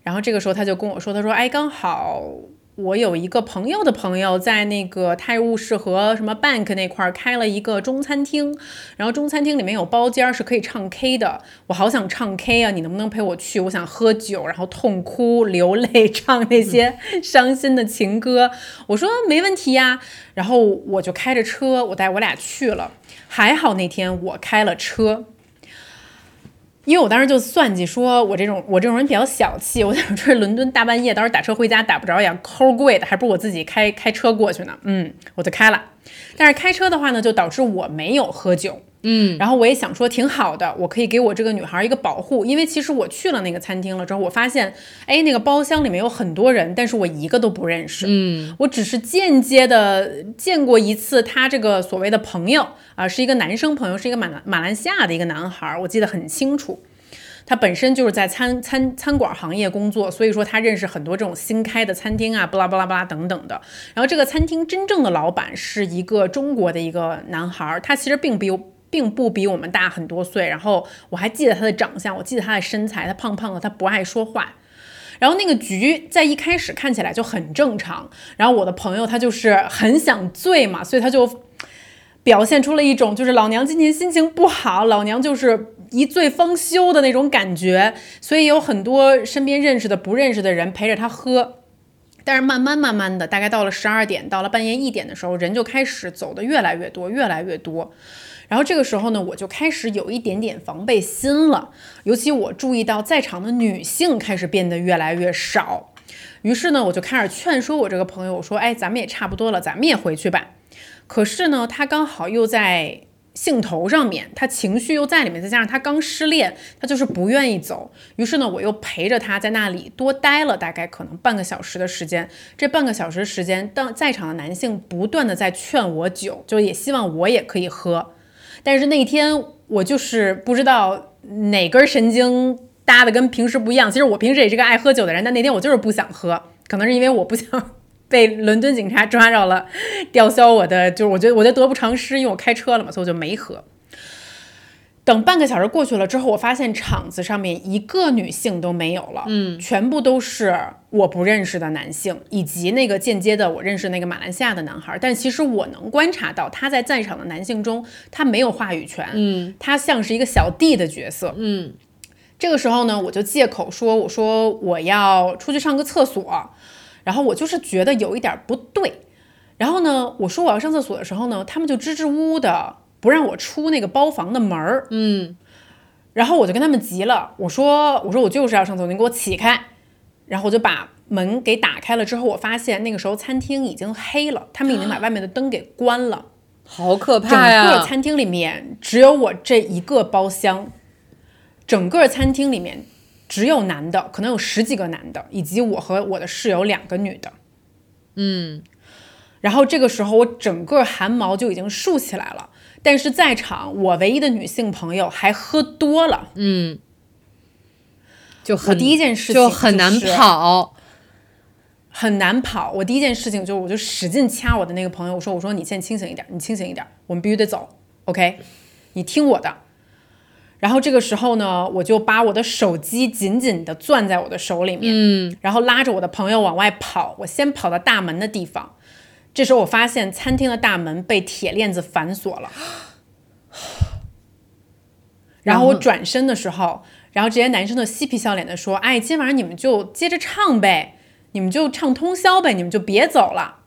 然后这个时候她就跟我说，她说，哎，刚好。我有一个朋友的朋友在那个泰晤士河什么 Bank 那块儿开了一个中餐厅，然后中餐厅里面有包间是可以唱 K 的。我好想唱 K 啊，你能不能陪我去？我想喝酒，然后痛哭流泪，[laughs] 唱那些伤心的情歌。我说没问题呀，然后我就开着车，我带我俩去了。还好那天我开了车。因为我当时就算计，说我这种我这种人比较小气，[laughs] 我想说伦敦大半夜，到时候打车回家打不着也，抠贵的，还不如我自己开开车过去呢。嗯，我就开了，但是开车的话呢，就导致我没有喝酒。嗯，然后我也想说挺好的，我可以给我这个女孩一个保护，因为其实我去了那个餐厅了之后，我发现，哎，那个包厢里面有很多人，但是我一个都不认识。嗯，我只是间接的见过一次他这个所谓的朋友啊，是一个男生朋友，是一个马马来西亚的一个男孩，我记得很清楚。他本身就是在餐餐餐馆行业工作，所以说他认识很多这种新开的餐厅啊，巴拉巴拉巴拉等等的。然后这个餐厅真正的老板是一个中国的一个男孩，他其实并比并不比我们大很多岁。然后我还记得他的长相，我记得他的身材，他胖胖的，他不爱说话。然后那个局在一开始看起来就很正常。然后我的朋友他就是很想醉嘛，所以他就表现出了一种就是老娘今天心情不好，老娘就是。一醉方休的那种感觉，所以有很多身边认识的、不认识的人陪着他喝。但是慢慢慢慢的，大概到了十二点，到了半夜一点的时候，人就开始走的越来越多，越来越多。然后这个时候呢，我就开始有一点点防备心了，尤其我注意到在场的女性开始变得越来越少。于是呢，我就开始劝说我这个朋友，我说：“哎，咱们也差不多了，咱们也回去吧。”可是呢，他刚好又在。兴头上面，他情绪又在里面，再加上他刚失恋，他就是不愿意走。于是呢，我又陪着他在那里多待了大概可能半个小时的时间。这半个小时时间，当在场的男性不断的在劝我酒，就也希望我也可以喝。但是那天我就是不知道哪根神经搭的跟平时不一样。其实我平时也是个爱喝酒的人，但那天我就是不想喝，可能是因为我不想。被伦敦警察抓着了，吊销我的，就是我觉得我觉得得不偿失，因为我开车了嘛，所以我就没喝。等半个小时过去了之后，我发现场子上面一个女性都没有了，嗯，全部都是我不认识的男性，以及那个间接的我认识那个马来西亚的男孩。但其实我能观察到，他在在场的男性中，他没有话语权，嗯，他像是一个小弟的角色，嗯。这个时候呢，我就借口说，我说我要出去上个厕所。然后我就是觉得有一点不对，然后呢，我说我要上厕所的时候呢，他们就支支吾吾的不让我出那个包房的门儿，嗯，然后我就跟他们急了，我说我说我就是要上厕所，你给我起开，然后我就把门给打开了之后，我发现那个时候餐厅已经黑了，他们已经把外面的灯给关了，[gasps] 好可怕呀！整个餐厅里面只有我这一个包厢，整个餐厅里面。只有男的，可能有十几个男的，以及我和我的室友两个女的。嗯，然后这个时候我整个汗毛就已经竖起来了。但是在场我唯一的女性朋友还喝多了。嗯，就很第一件事情就很难跑，很难跑。我第一件事情就是我就使劲掐我的那个朋友，我说我说你先清醒一点，你清醒一点，我们必须得走，OK？你听我的。然后这个时候呢，我就把我的手机紧紧地攥在我的手里面，嗯，然后拉着我的朋友往外跑。我先跑到大门的地方，这时候我发现餐厅的大门被铁链子反锁了。[sighs] 然后我转身的时候，然后这些男生都嬉皮笑脸的说：“哎，今晚上你们就接着唱呗，你们就唱通宵呗，你们就别走了。”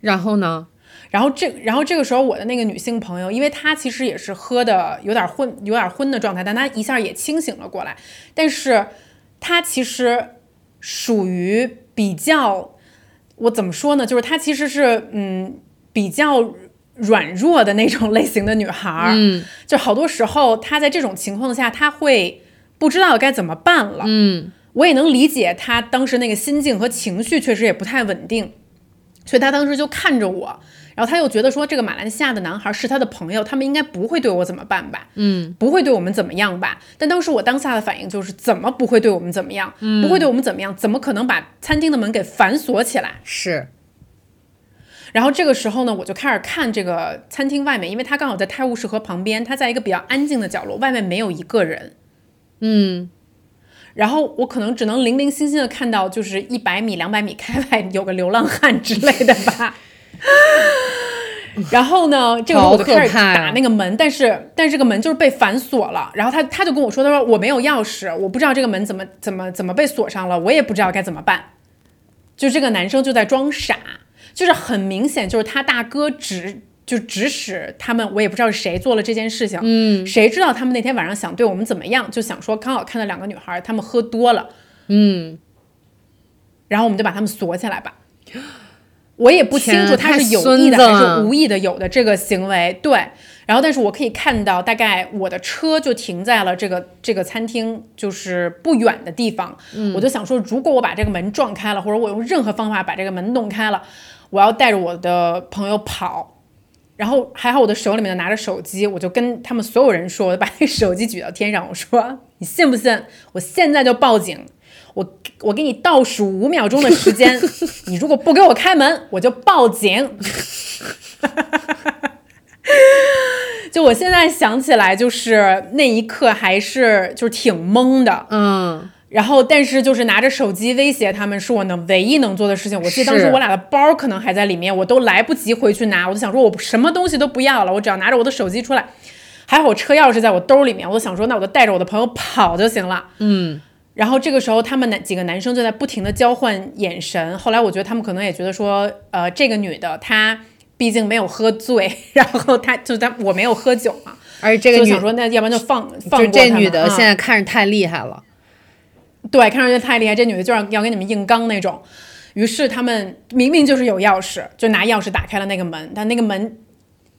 然后呢？然后这，然后这个时候，我的那个女性朋友，因为她其实也是喝的有点昏，有点昏的状态，但她一下也清醒了过来。但是她其实属于比较，我怎么说呢？就是她其实是嗯比较软弱的那种类型的女孩儿。嗯，就好多时候她在这种情况下，她会不知道该怎么办了。嗯，我也能理解她当时那个心境和情绪确实也不太稳定，所以她当时就看着我。然后他又觉得说这个马来西亚的男孩是他的朋友，他们应该不会对我怎么办吧？嗯，不会对我们怎么样吧？但当时我当下的反应就是怎么不会对我们怎么样？不会对我们怎么样？怎么可能把餐厅的门给反锁起来？是，然后这个时候呢，我就开始看这个餐厅外面，因为他刚好在泰晤士河旁边，他在一个比较安静的角落，外面没有一个人。嗯，然后我可能只能零零星星的看到，就是一百米、两百米开外有个流浪汉之类的吧。[laughs] 然后呢，这个时候我就开始打那个门，但是但是这个门就是被反锁了。然后他他就跟我说，他说我没有钥匙，我不知道这个门怎么怎么怎么被锁上了，我也不知道该怎么办。就这个男生就在装傻，就是很明显就是他大哥指就指使他们，我也不知道是谁做了这件事情。嗯谁知道他们那天晚上想对我们怎么样，就想说刚好看到两个女孩，她们喝多了，嗯，然后我们就把他们锁起来吧。我也不清楚他是有意的还是无意的有的这个行为，对。然后，但是我可以看到，大概我的车就停在了这个这个餐厅就是不远的地方。嗯我就想说，如果我把这个门撞开了，或者我用任何方法把这个门弄开了，我要带着我的朋友跑。然后还好我的手里面拿着手机，我就跟他们所有人说，我就把那个手机举到天上，我说：“你信不信？我现在就报警！我我给你倒数五秒钟的时间，[laughs] 你如果不给我开门，我就报警。[laughs] ”就我现在想起来，就是那一刻还是就是挺懵的，嗯，然后但是就是拿着手机威胁他们，是我能唯一能做的事情。我记得当时我俩的包可能还在里面，我都来不及回去拿，我就想说我什么东西都不要了，我只要拿着我的手机出来。还好我车钥匙在我兜里面，我就想说那我就带着我的朋友跑就行了。嗯，然后这个时候，他们男几个男生就在不停的交换眼神。后来我觉得他们可能也觉得说，呃，这个女的她毕竟没有喝醉，然后她就她我没有喝酒嘛，而且这个女说那要不然就放放过他们这女的啊现在看着太厉害了，对，看上去太厉害，这女的就要要跟你们硬刚那种。于是他们明明就是有钥匙，就拿钥匙打开了那个门，但那个门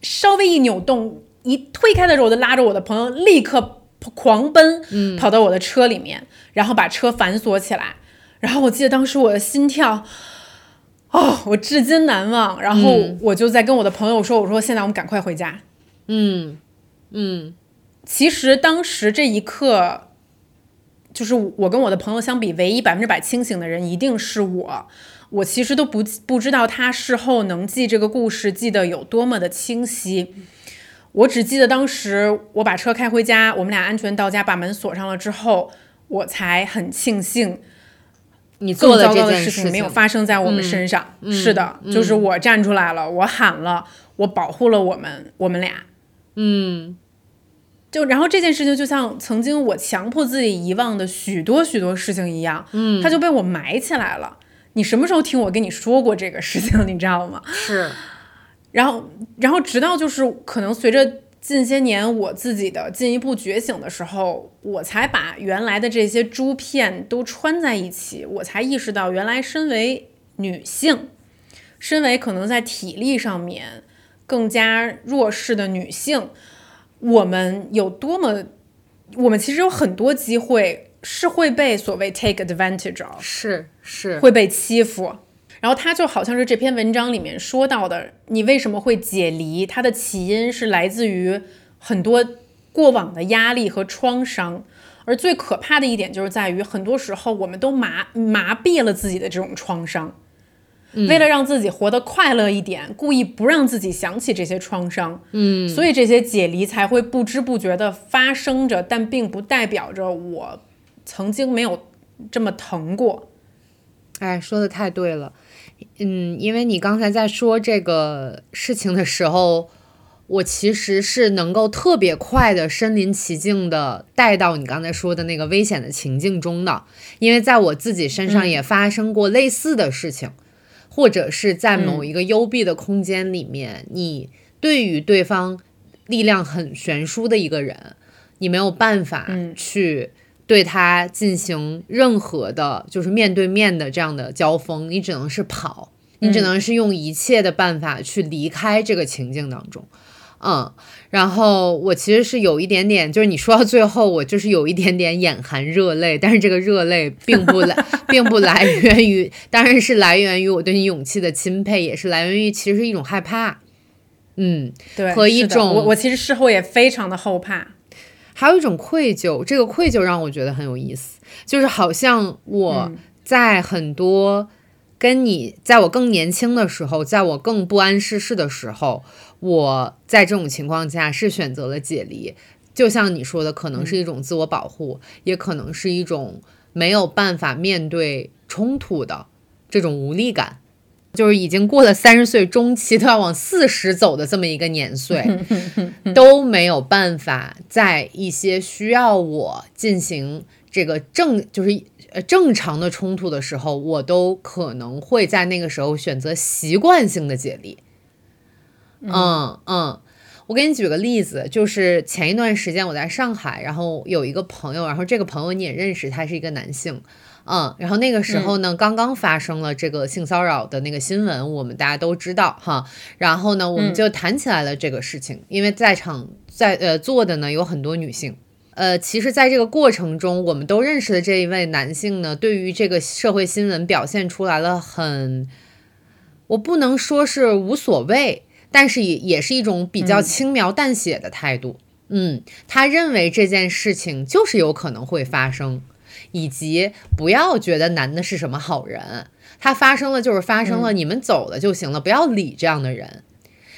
稍微一扭动，一推开的时候，我就拉着我的朋友立刻狂奔，跑到我的车里面，然后把车反锁起来。然后我记得当时我的心跳，哦，我至今难忘。然后我就在跟我的朋友说：“我说现在我们赶快回家。”嗯嗯其实当时这一刻，就是我跟我的朋友相比，唯一百分之百清醒的人一定是我。我其实都不不知道他事后能记这个故事记得有多么的清晰。我只记得当时我把车开回家，我们俩安全到家，把门锁上了之后，我才很庆幸你做的这件事事情没有发生在我们身上。嗯是的，就是我站出来了，我喊了，我保护了我们，我们俩。嗯就然后这件事情就像曾经我强迫自己遗忘的许多许多事情一样，嗯，它就被我埋起来了。你什么时候听我跟你说过这个事情，你知道吗？是然后，然后直到就是可能随着近些年我自己的进一步觉醒的时候，我才把原来的这些珠片都穿在一起，我才意识到原来身为女性，身为可能在体力上面更加弱势的女性，我们有多么，我们其实有很多机会是会被所谓 take advantage of，是是，会被欺负。然后他就好像是这篇文章里面说到的，你为什么会解离？它的起因是来自于很多过往的压力和创伤，而最可怕的一点就是在于，很多时候我们都麻麻痹了自己的这种创伤，为了让自己活得快乐一点，故意不让自己想起这些创伤，嗯，所以这些解离才会不知不觉地发生着，但并不代表着我曾经没有这么疼过。哎，说的太对了。嗯，因为你刚才在说这个事情的时候，我其实是能够特别快的身临其境的带到你刚才说的那个危险的情境中的，因为在我自己身上也发生过类似的事情，或者是在某一个幽闭的空间里面，你对于对方力量很悬殊的一个人，你没有办法去。对他进行任何的，就是面对面的这样的交锋，你只能是跑，你只能是用一切的办法去离开这个情境当中，嗯，然后我其实是有一点点，就是你说到最后，我就是有一点点眼含热泪，但是这个热泪并不来，[laughs] 并不来源于，当然是来源于我对你勇气的钦佩，也是来源于其实是一种害怕，嗯，对，和一种我我其实事后也非常的后怕。还有一种愧疚，这个愧疚让我觉得很有意思，就是好像我在很多跟你，在我更年轻的时候，在我更不谙世事的时候，我在这种情况下是选择了解离，就像你说的，可能是一种自我保护，也可能是一种没有办法面对冲突的这种无力感。就是已经过了三十岁中期，都要往四十走的这么一个年岁，[laughs] 都没有办法在一些需要我进行这个正就是呃正常的冲突的时候，我都可能会在那个时候选择习惯性的解离。嗯嗯，我给你举个例子，就是前一段时间我在上海，然后有一个朋友，然后这个朋友你也认识，他是一个男性。嗯，然后那个时候呢，刚刚发生了这个性骚扰的那个新闻，我们大家都知道哈。然后呢，我们就谈起来了这个事情，因为在场在呃坐的呢有很多女性。呃，其实，在这个过程中，我们都认识的这一位男性呢，对于这个社会新闻表现出来了很，我不能说是无所谓，但是也也是一种比较轻描淡写的态度。嗯，他认为这件事情就是有可能会发生。以及不要觉得男的是什么好人，他发生了就是发生了，你们走了就行了，不要理这样的人。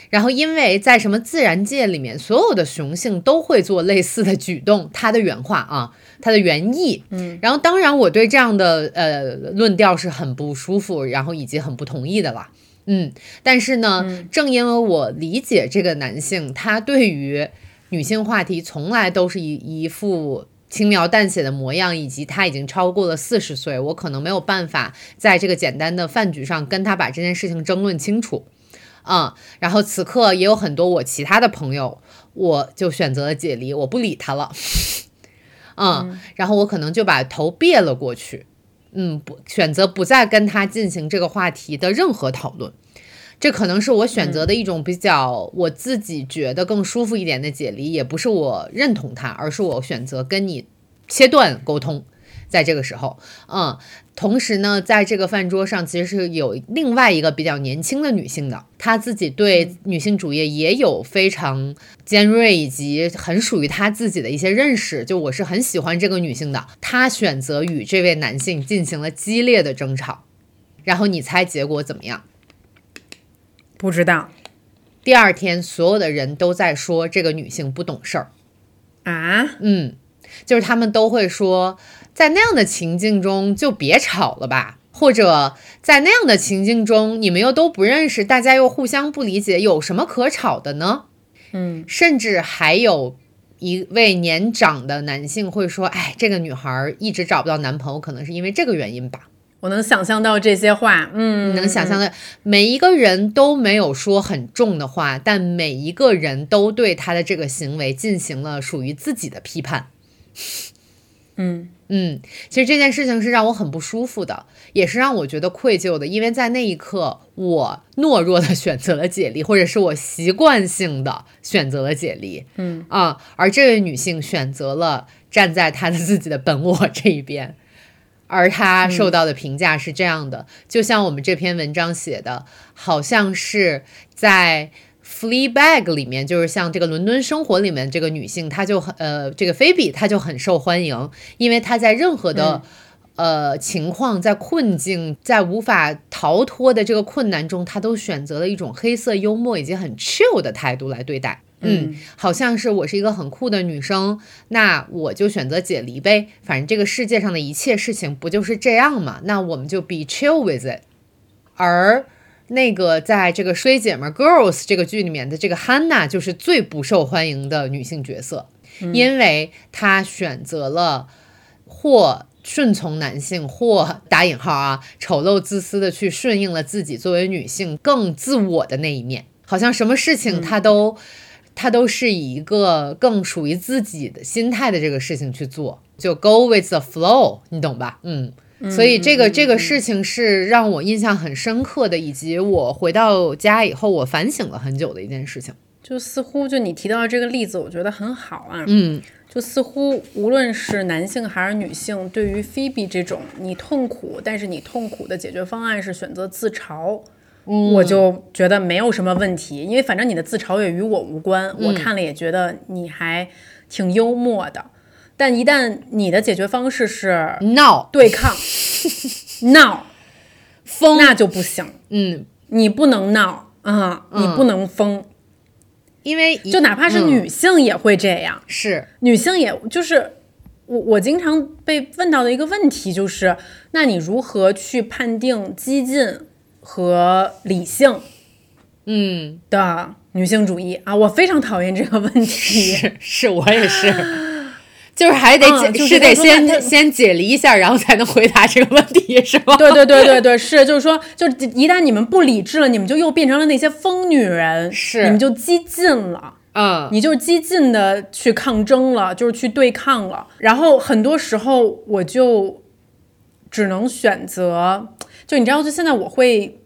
然后，因为在什么自然界里面，所有的雄性都会做类似的举动。他的原话啊，他的原意。嗯。然后，当然我对这样的呃论调是很不舒服，然后以及很不同意的啦。嗯。但是呢，正因为我理解这个男性，他对于女性话题从来都是一一副。轻描淡写的模样，以及他已经超过了四十岁，我可能没有办法在这个简单的饭局上跟他把这件事情争论清楚，嗯，然后此刻也有很多我其他的朋友，我就选择了解离，我不理他了，[laughs] 嗯，然后我可能就把头别了过去，嗯，不选择不再跟他进行这个话题的任何讨论。这可能是我选择的一种比较我自己觉得更舒服一点的解离，也不是我认同他，而是我选择跟你切断沟通。在这个时候，嗯，同时呢，在这个饭桌上其实是有另外一个比较年轻的女性的，她自己对女性主义也有非常尖锐以及很属于她自己的一些认识。就我是很喜欢这个女性的，她选择与这位男性进行了激烈的争吵，然后你猜结果怎么样？不知道，第二天所有的人都在说这个女性不懂事儿。啊，嗯，就是他们都会说，在那样的情境中就别吵了吧，或者在那样的情境中你们又都不认识，大家又互相不理解，有什么可吵的呢？嗯，甚至还有一位年长的男性会说，哎，这个女孩一直找不到男朋友，可能是因为这个原因吧。我能想象到这些话，嗯，能想象的，每一个人都没有说很重的话，但每一个人都对他的这个行为进行了属于自己的批判。嗯嗯，其实这件事情是让我很不舒服的，也是让我觉得愧疚的，因为在那一刻，我懦弱的选择了解离，或者是我习惯性的选择了解离。嗯啊，而这位女性选择了站在她的自己的本我这一边。而他受到的评价是这样的，就像我们这篇文章写的，好像是在《Fleabag》里面，就是像这个《伦敦生活》里面这个女性，她就很呃，这个菲比她就很受欢迎，因为她在任何的呃情况、在困境、在无法逃脱的这个困难中，她都选择了一种黑色幽默以及很 chill 的态度来对待。嗯，好像是我是一个很酷的女生，那我就选择解离呗。反正这个世界上的一切事情不就是这样嘛？那我们就 be chill with it。而那个在这个衰姐们 girls 这个剧里面的这个 Hannah 就是最不受欢迎的女性角色，因为她选择了或顺从男性，或打引号啊丑陋自私的去顺应了自己作为女性更自我的那一面，好像什么事情她都。他都是以一个更属于自己的心态的这个事情去做，就 go with the flow，你懂吧？嗯，所以这个这个事情是让我印象很深刻的，以及我回到家以后我反省了很久的一件事情。就似乎就你提到这个例子，我觉得很好啊。嗯，就似乎无论是男性还是女性，对于 Phoebe 这种你痛苦，但是你痛苦的解决方案是选择自嘲，我就觉得没有什么问题，因为反正你的自嘲也与我无关，我看了也觉得你还挺幽默的。但一旦你的解决方式是闹。对抗、[laughs] 闹，疯，那就不行。嗯，你不能闹啊，你不能疯，因为就哪怕是嗯。女性也会这样。是。女性也就是我我经常被问到的一个问题就是，那你如何去判定激进和理性嗯的女性主义啊？我非常讨厌这个问题。是是我也是。[laughs] 就是还得解，嗯就是得先先解离一下，然后才能回答这个问题，是吧？对对对对对，是，就是说，就是一旦你们不理智了，你们就又变成了那些疯女人，是你们就激进了。嗯，你就是激进的去抗争了，就是去对抗了。然后很多时候我就只能选择，就你知道，就现在我会，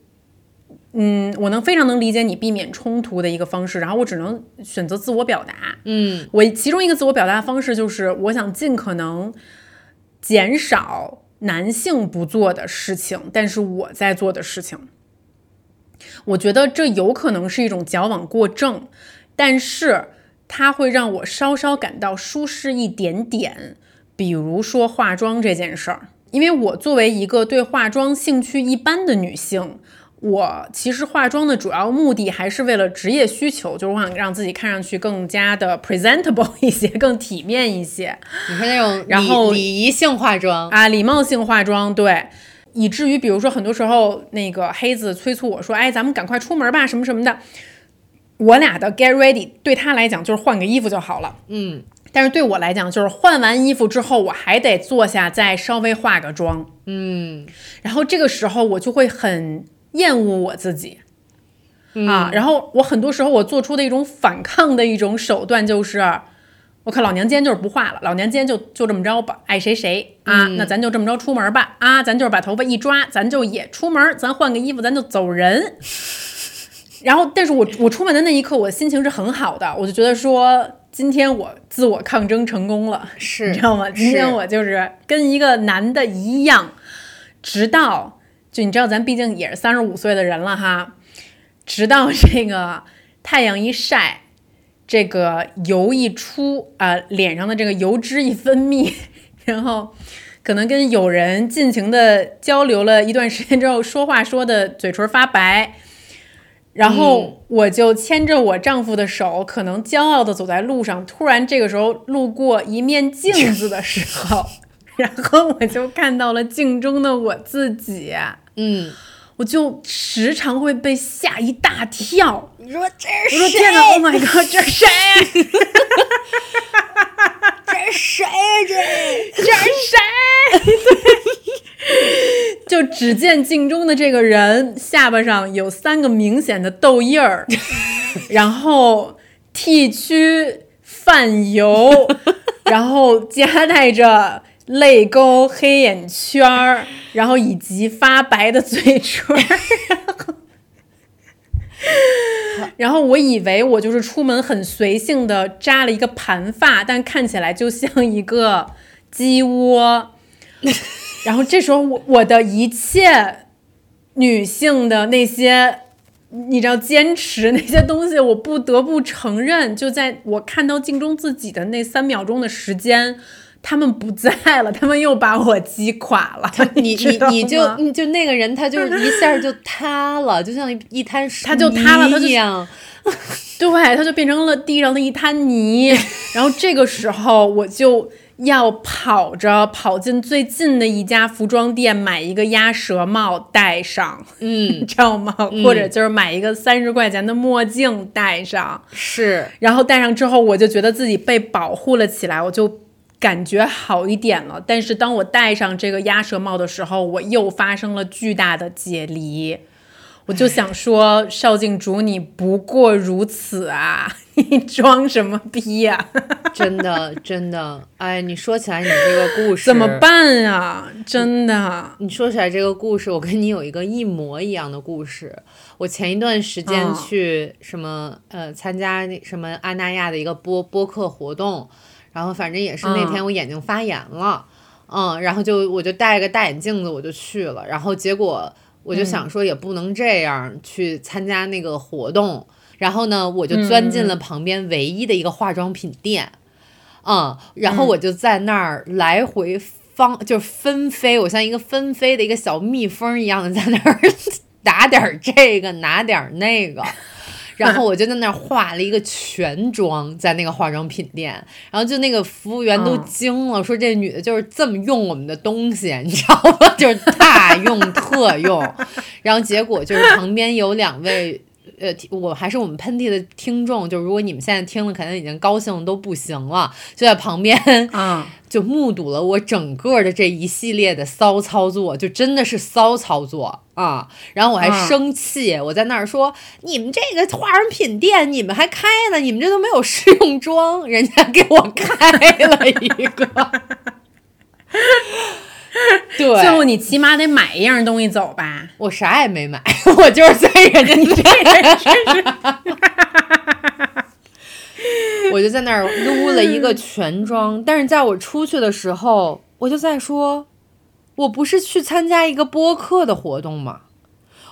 嗯，我能非常能理解你避免冲突的一个方式，然后我只能选择自我表达。嗯我其中一个自我表达的方式就是，我想尽可能减少男性不做的事情，但是我在做的事情。我觉得这有可能是一种矫枉过正，但是它会让我稍稍感到舒适一点点。比如说化妆这件事儿，因为我作为一个对化妆兴趣一般的女性，我其实化妆的主要目的还是为了职业需求，就是我想让自己看上去更加的 presentable [laughs] 一些，更体面一些你说那种礼然后礼仪性化妆，啊，礼貌性化妆，对。以至于，比如说，很多时候那个黑子催促我说：“哎，咱们赶快出门吧，什么什么的。”我俩的 get ready 对他来讲就是换个衣服就好了，嗯但是对我来讲就是换完衣服之后，我还得坐下再稍微化个妆，嗯然后这个时候我就会很厌恶我自己。啊，然后我很多时候我做出的一种反抗的一种手段就是，我靠老娘今天就是不化了，老娘今天就就这么着吧，爱谁谁啊，那咱就这么着出门吧，啊，咱就是把头发一抓，咱就也出门，咱换个衣服，咱就走人。[laughs] 然后，但是我我出门的那一刻，我心情是很好的，我就觉得说，今天我自我抗争成功了，是你知道吗？今天我就是跟一个男的一样，直到就你知道，咱毕竟也是三十五岁的人了哈，直到这个太阳一晒，这个油一出啊、脸上的这个油脂一分泌，[laughs] 然后可能跟友人尽情的交流了一段时间之后，说话说的嘴唇发白。然后我就牵着我丈夫的手，可能骄傲的走在路上。突然这个时候路过一面镜子的时候，[laughs] 然后我就看到了镜中的我自己，嗯，我就时常会被吓一大跳。你说这是谁我说天哪，Oh my god，这是谁？[laughs] 这是谁呀？这这是谁？[laughs] 就只见镜中的这个人下巴上有三个明显的痘印儿，[laughs] 然后剃须泛油，[laughs] 然后夹带着泪沟、黑眼圈儿，然后以及发白的嘴唇儿。然后我以为我就是出门很随性的扎了一个盘发，但看起来就像一个鸡窝。[laughs] 然后这时候我我的一切女性的那些，你知道坚持那些东西，我不得不承认，就在我看到镜中自己的那三秒钟的时间。他们不在了，他们又把我击垮了。你 [laughs] 你你就你就那个人，他就是一下就塌了，[laughs] 就像一一滩水他就塌了他就泥一样。[laughs] 对，他就变成了地上的一滩泥。然后这个时候，我就要跑着跑进最近的一家服装店，买一个鸭舌帽戴上，嗯你嗯，知道吗？或者就是买一个三十块钱的墨镜戴上。是然后戴上之后，我就觉得自己被保护了起来，我就感觉好一点了。但是当我戴上这个鸭舌帽的时候，我又发生了巨大的解离。我就想说，邵静竹，你不过如此啊！[laughs] 你装什么逼呀、真的真的。哎，你说起来你这个故事怎么？办啊？真的，你说起来这个故事，我跟你有一个一模一样的故事。我前一段时间嗯去什么、呃参加那什么阿那亚的一个播播客活动，然后反正也是那天嗯我眼睛发炎了，嗯然后就我就戴个大眼镜子我就去了，然后结果我就想说也不能这样去参加那个活动，然后呢，我就钻进了旁边唯一的一个化妆品店，嗯，然后我就在那儿来回方，就是纷飞，我像一个纷飞的一个小蜜蜂一样的在那儿 [laughs] 打点儿这个，拿点儿那个。然后我就在那儿化了一个全妆，在那个化妆品店，然后就那个服务员都惊了，说这女的就是这么用我们的东西，[laughs] 你知道吗？就是大用特用。然后结果就是旁边有两位，呃，我还是我们喷嚏的听众，就如果你们现在听了，可能已经高兴都不行了，就在旁边啊，就目睹了我整个的这一系列的骚操作，就真的是骚操作啊！然后我还啊生气，我在那儿说：“你们这个化妆品店，你们还开呢？你们这都没有试用装，人家给我开了一个。[laughs] ”对，最后你起码得买一样东西走吧。我啥也没买，[laughs] 我就是在人家那 [laughs] [laughs] 我就在那儿撸了一个 [laughs] 全妆，但是在我出去的时候，我就在说，我不是去参加一个播客的活动吗？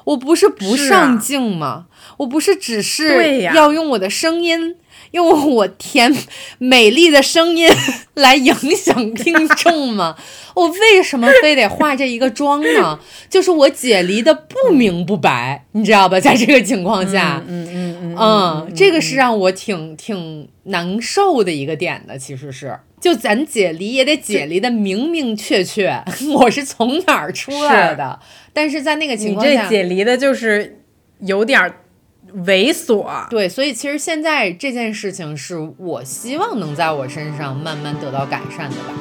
我不是不上镜吗？我不是只是要用我的声音，用我甜美丽的声音 [laughs] 来影响听众吗？[laughs] 我为什么非得化这一个妆呢？就是我解离的不明不白，你知道吧？在这个情况下，嗯嗯嗯嗯，这个是让我挺挺难受的一个点的，其实是，就咱解离也得解离的明明确确，[laughs] 我是从哪儿出来的，但是在那个情你这况下，解离的就是有点儿猥琐。对，所以其实现在这件事情是我希望能在我身上慢慢得到改善的吧。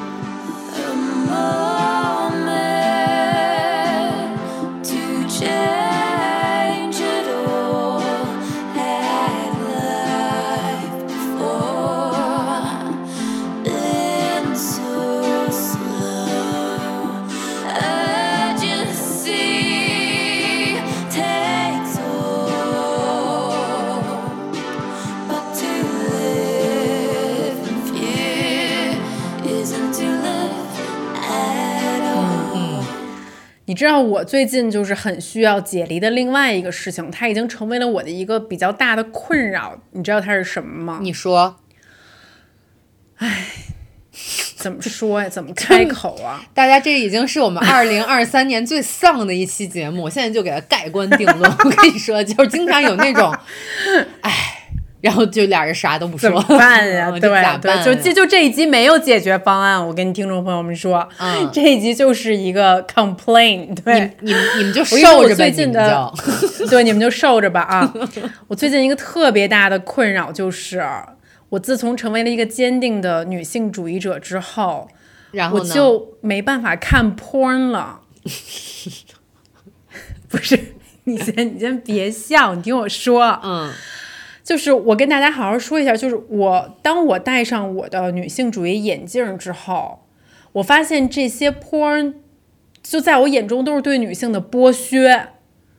你知道我最近就是很需要解离的另外一个事情，它已经成为了我的一个比较大的困扰。你知道它是什么吗？你说，怎么说呀？怎么开口啊？[laughs] 大家这已经是我们二零二三年最丧的一期节目，我现在就给它盖棺定论。我跟你说，就是经常有那种，唉，然后就俩人啥都不说，怎么办呀？嗯对？对，就这就这一集没有解决方案。我跟听众朋友们说，嗯这一集就是一个 complain。对，你你们你们就受着吧，最近你们的就，[laughs] 对，你们就受着吧啊！[laughs] 我最近一个特别大的困扰就是，我自从成为了一个坚定的女性主义者之后，然后呢？就没办法看 porn 了。[laughs] 不是，你先你先别笑，你听我说。嗯就是我跟大家好好说一下，就是我当我戴上我的女性主义眼镜之后，我发现这些 porn 就在我眼中都是对女性的剥削。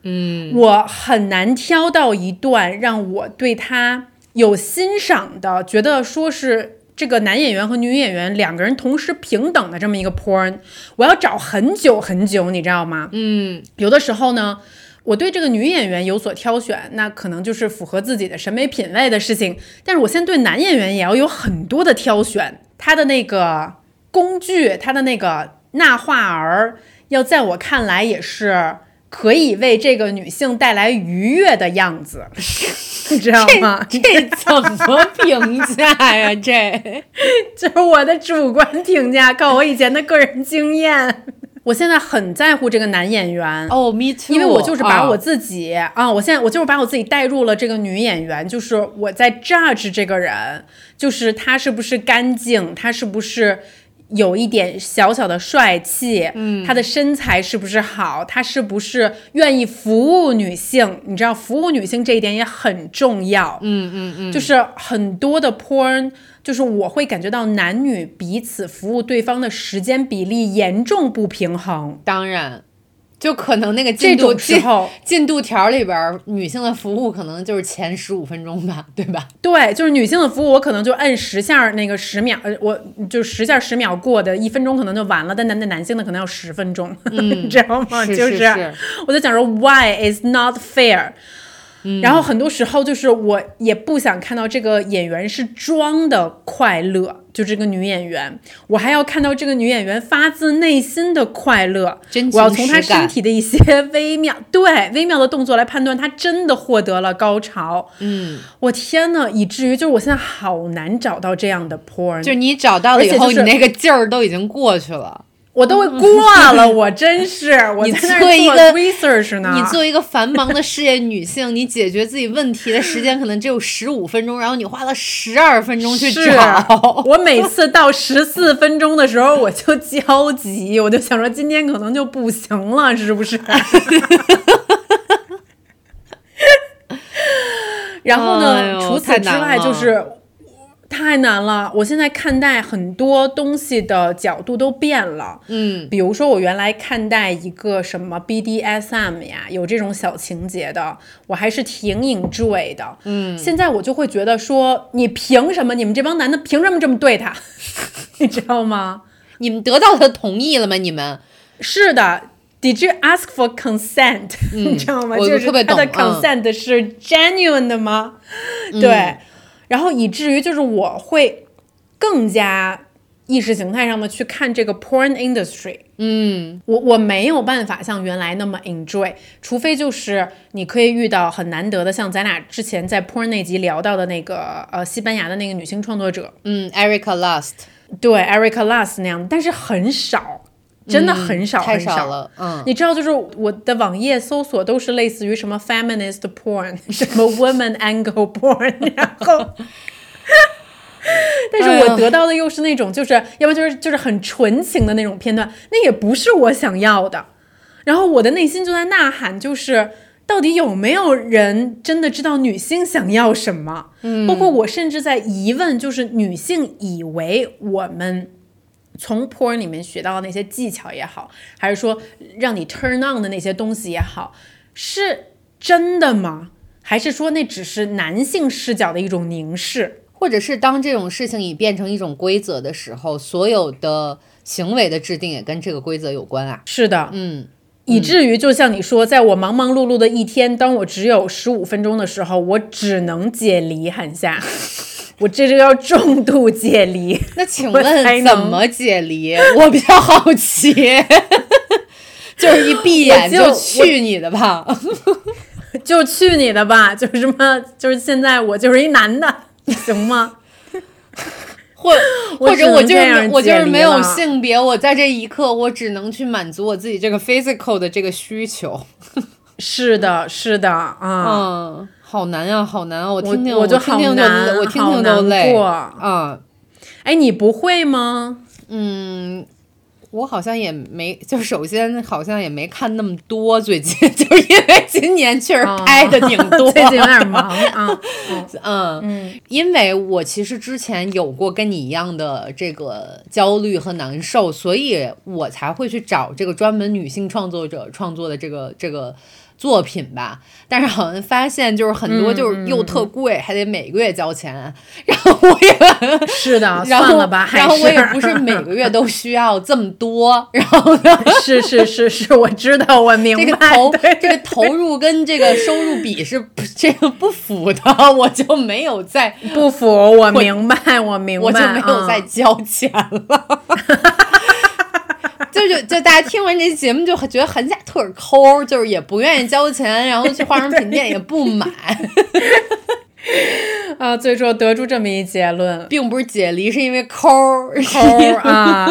嗯，我很难挑到一段让我对他有欣赏的，觉得说是这个男演员和女演员两个人同时平等的这么一个 porn，我要找很久很久，你知道吗？嗯，有的时候呢，我对这个女演员有所挑选，那可能就是符合自己的审美品味的事情。但是我现在对男演员也要有很多的挑选，他的那个工具，他的那个纳化儿，要在我看来也是可以为这个女性带来愉悦的样子，你知道吗？这怎么评价呀？这 [laughs] 这是我的主观评价，靠我以前的个人经验。我现在很在乎这个男演员。哦，me too，因为我就是把我啊自己啊我现在我就是把我自己带入了这个女演员，就是我在 judge 这个人，就是他是不是干净，他是不是有一点小小的帅气，嗯，她的身材是不是好，他是不是愿意服务女性？你知道，服务女性这一点也很重要，嗯嗯嗯，就是很多的 porn，就是我会感觉到男女彼此服务对方的时间比例严重不平衡。当然，就可能那个这进度种时候，进度条里边儿，女性的服务可能就是前十五分钟吧，对吧？对，就是女性的服务，我可能就摁十下那个十秒，呃，我就十下十秒过的，一分钟可能就完了。但男的男性的可能要十分钟，你 [laughs] 知道吗？是就是是我就想说，why is not fair？然后很多时候就是我也不想看到这个演员是装的快乐，就这个女演员，我还要看到这个女演员发自内心的快乐。真我要从她身体的一些微妙，对微妙的动作来判断她真的获得了高潮。嗯，我天呐，以至于就是我现在好难找到这样的 porn，就是你找到了以后，就是你那个劲儿都已经过去了。我都会过了，[laughs] 我真是我你在那儿做作为一个 research 呢。你作为一个繁忙的事业女性，[laughs] 你解决自己问题的时间可能只有十五分钟，然后你花了十二分钟去是找。我每次到十四分钟的时候，我就焦急，我就想说今天可能就不行了，是不是？[laughs] 然后呢，哎除此之外就是。太难了！我现在看待很多东西的角度都变了。嗯，比如说，我原来看待一个什么 BDSM 呀，有这种小情节的，我还是挺 enjoy 的。嗯，现在我就会觉得说，你凭什么？你们这帮男的凭什么这么对他？[laughs] 你知道吗？你们得到他同意了吗？你们是的。Did you ask for consent？、[laughs] 你知道吗？就是他的 consent 是 genuine 的吗？对，然后以至于就是我会更加意识形态上的去看这个 porn industry。嗯，我我没有办法像原来那么 enjoy，除非就是你可以遇到很难得的，像咱俩之前在 porn 那集聊到的那个呃西班牙的那个女性创作者，嗯，Erica Lust 对 Erica Lust 那样，但是很少，真的很少、很少了，嗯，你知道，就是我的网页搜索都是类似于什么 feminist porn，[laughs] 什么 woman angle porn，[laughs] 然后。[laughs] 但是我得到的又是那种，就是要不就是就是很纯情的那种片段，那也不是我想要的。然后我的内心就在呐喊，就是到底有没有人真的知道女性想要什么？嗯，包括我甚至在疑问，就是女性以为我们从 porn 里面学到的那些技巧也好，还是说让你 turn on 的那些东西也好，是真的吗？还是说那只是男性视角的一种凝视？或者是当这种事情已变成一种规则的时候，所有的行为的制定也跟这个规则有关啊。是的，嗯，以至于就像你说，在我忙忙碌碌的一天，当我只有十五分钟的时候，我只能解离，韩夏，我这就要重度解离。[laughs] 那请问怎么解离？[laughs] 我比较好奇，[laughs] 就是一闭眼我就去你的吧。就去你的吧，就是什么，就是现在我就是一男的，行吗？或或者我就是我就是没有性别，我在这一刻我只能去满足我自己这个 physical 的这个需求。是的，是的啊。嗯，好难呀、好难啊！我听听，我就听听就好难累我听好听都累。过嗯哎，你不会吗？嗯，我好像也没，就首先好像也没看那么多，最近就是因为今年确实拍的挺多，哦最近有点忙啊。[laughs] 嗯嗯因为我其实之前有过跟你一样的这个焦虑和难受，所以我才会去找这个专门女性创作者创作的这个这个作品吧。但是好像发现就是很多就是又特贵，还得每个月交钱，然后我也 [laughs] 是的，然后算了吧，然后我也不是每个月都需要这么多，[laughs] 然后呢，是是是是，我知道，我明白这个。投这个投入跟这个收入比是不 [laughs] 这个不符的，我就没有再不符，我明白，我明白，我就没有再嗯交钱了。就就就大家听完这节目就觉得韩夏特抠，就是也不愿意交钱，然后去化妆品店也不买，[laughs] 啊，最终得出这么一结论，并不是解离，是因为抠抠 [laughs] 啊，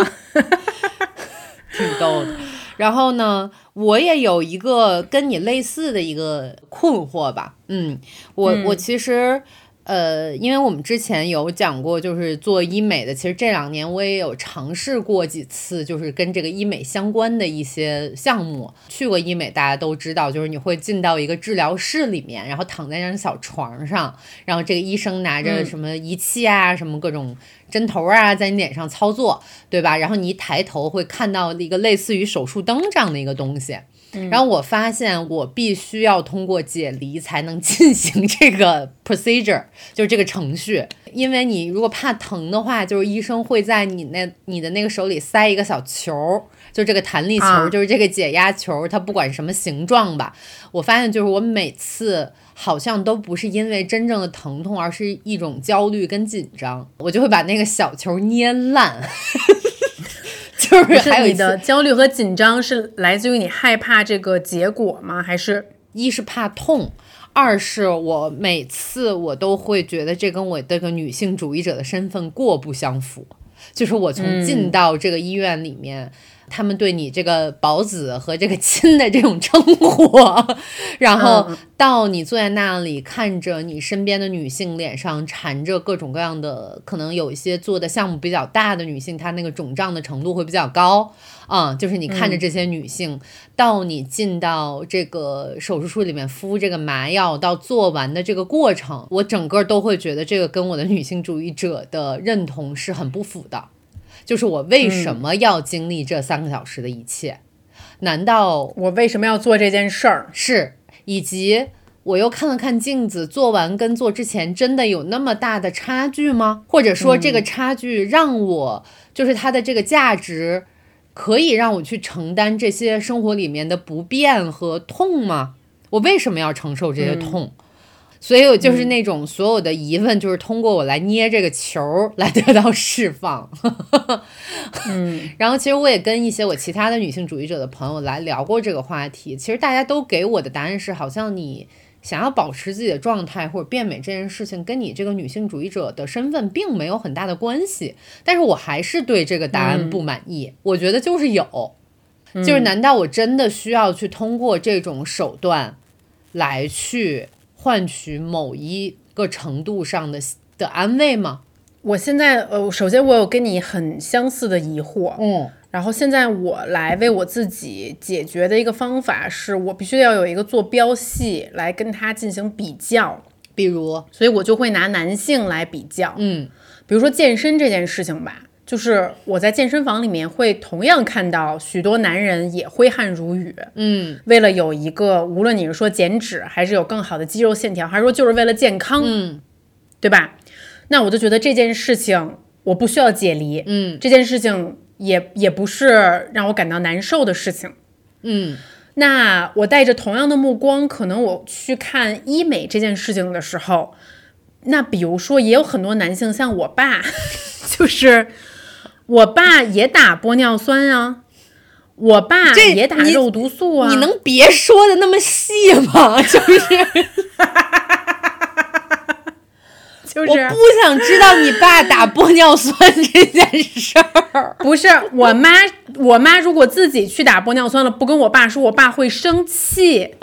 挺逗的。然后呢，我也有一个跟你类似的一个困惑吧。嗯，我、我其实。呃，因为我们之前有讲过，就是做医美的，其实这两年我也有尝试过几次，就是跟这个医美相关的一些项目。去过医美，大家都知道，就是你会进到一个治疗室里面，然后躺在那张小床上，然后这个医生拿着什么仪器啊，什么各种针头啊，在你脸上操作，对吧？然后你一抬头会看到一个类似于手术灯这样的一个东西。然后我发现我必须要通过解离才能进行这个 procedure，就是这个程序。因为你如果怕疼的话，就是医生会在你那你的那个手里塞一个小球，就这个弹力球，啊就是这个解压球，它不管什么形状吧。我发现就是我每次好像都不是因为真正的疼痛，而是一种焦虑跟紧张，我就会把那个小球捏烂。就是还有你的焦虑和紧张是来自于你害怕这个结果吗？还是一是怕痛，二是我每次我都会觉得这跟我这个女性主义者的身份过不相符。就是我从进到这个医院里面，他们对你这个宝子和这个亲的这种称呼，然后到你坐在那里看着你身边的女性脸上缠着各种各样的，可能有一些做的项目比较大的女性，她那个肿胀的程度会比较高。啊、就是你看着这些女性，到你进到这个手术室里面敷这个麻药，到做完的这个过程，我整个都会觉得这个跟我的女性主义者的认同是很不符的。就是我为什么要经历这三个小时的一切？难道我为什么要做这件事儿？是，以及我又看了看镜子，做完跟做之前真的有那么大的差距吗？或者说这个差距让我、就是它的这个价值，可以让我去承担这些生活里面的不便和痛吗？我为什么要承受这些痛？所以我就是那种所有的疑问，就是通过我来捏这个球儿来得到释放。[laughs] [laughs] 嗯，然后其实我也跟一些我其他的女性主义者的朋友来聊过这个话题，其实大家都给我的答案是，好像你想要保持自己的状态或者变美这件事情，跟你这个女性主义者的身份并没有很大的关系。但是我还是对这个答案不满意，我觉得就是有，就是难道我真的需要去通过这种手段来去换取某一个程度上的的安慰吗？我现在呃，首先我有跟你很相似的疑惑，嗯。然后现在我来为我自己解决的一个方法是，我必须要有一个坐标系来跟它进行比较，比如，所以我就会拿男性来比较，嗯。比如说健身这件事情吧。就是我在健身房里面会同样看到许多男人也挥汗如雨，嗯。为了有一个，无论你是说减脂，还是有更好的肌肉线条，还是说就是为了健康，嗯。对吧？那我就觉得这件事情我不需要解离，嗯。这件事情也也不是让我感到难受的事情。嗯。那我带着同样的目光，可能我去看医美这件事情的时候，那比如说也有很多男性，像我爸，[laughs] 就是我爸也打玻尿酸啊，我爸也打肉毒素啊，你能别说的那么细吗？[laughs] 就是。[laughs] 就是我不想知道你爸打玻尿酸这件事儿。不是我妈，我妈如果自己去打玻尿酸了，不跟我爸说，我爸会生气，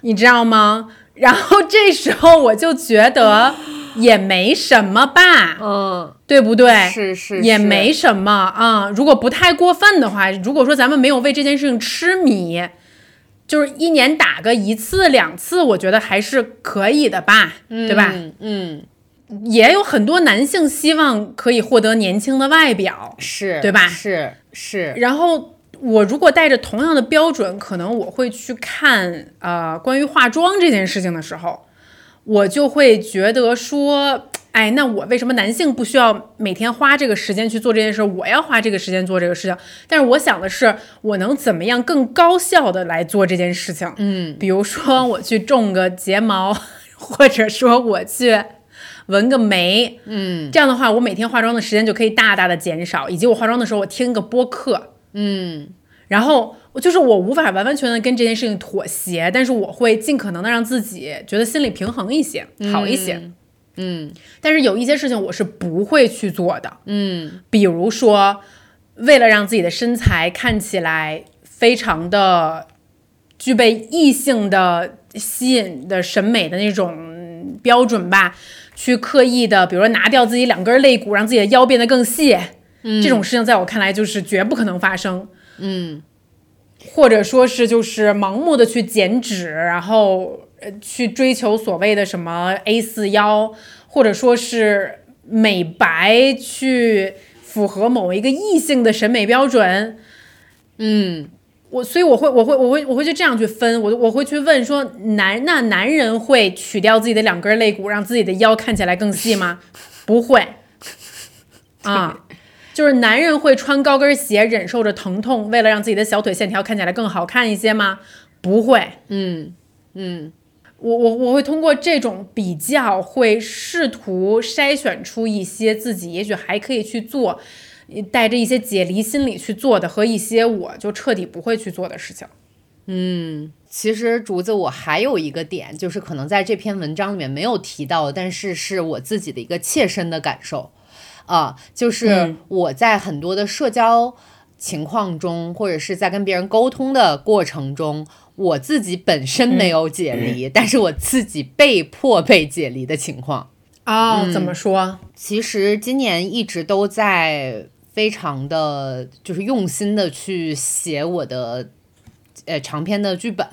你知道吗？然后这时候我就觉得 [laughs] 也没什么吧，嗯，对不对？是是也没什么啊、如果不太过分的话，如果说咱们没有为这件事情痴迷，就是一年打个一次两次，我觉得还是可以的吧，对吧？嗯嗯，也有很多男性希望可以获得年轻的外表，是对吧？是是，然后我如果带着同样的标准，可能我会去看呃关于化妆这件事情的时候，我就会觉得说，哎，那我为什么男性不需要每天花这个时间去做这件事，我要花这个时间做这个事情？但是我想的是，我能怎么样更高效的来做这件事情？嗯比如说我去种个睫毛，或者说我去纹个眉，嗯这样的话，我每天化妆的时间就可以大大的减少，以及我化妆的时候我听个播客，嗯然后就是我无法完完全全的跟这件事情妥协，但是我会尽可能的让自己觉得心理平衡一些，好一些。嗯。但是有一些事情我是不会去做的，嗯。比如说为了让自己的身材看起来非常的具备异性的吸引的审美的那种标准吧，去刻意的，比如说拿掉自己两根肋骨，让自己的腰变得更细，这种事情在我看来就是绝不可能发生。嗯或者说是就是盲目的去减脂，然后呃去追求所谓的什么 A 四腰，或者说是美白，去符合某一个异性的审美标准，嗯我所以我会我会我会我会去这样去分，我我会去问说男那男人会取掉自己的两根肋骨，让自己的腰看起来更细吗？不会，啊，就是男人会穿高跟鞋忍受着疼痛，为了让自己的小腿线条看起来更好看一些吗？不会，嗯嗯我我我会通过这种比较，会试图筛选出一些自己也许还可以去做，带着一些解离心理去做的，和一些我就彻底不会去做的事情。嗯。其实竹子，我还有一个点，就是可能在这篇文章里面没有提到，但是是我自己的一个切身的感受，啊，就是嗯我在很多的社交情况中，或者是在跟别人沟通的过程中，我自己本身没有解离，但是我自己被迫被解离的情况。哦，怎么说？其实今年一直都在非常的就是用心的去写我的呃长篇的剧本，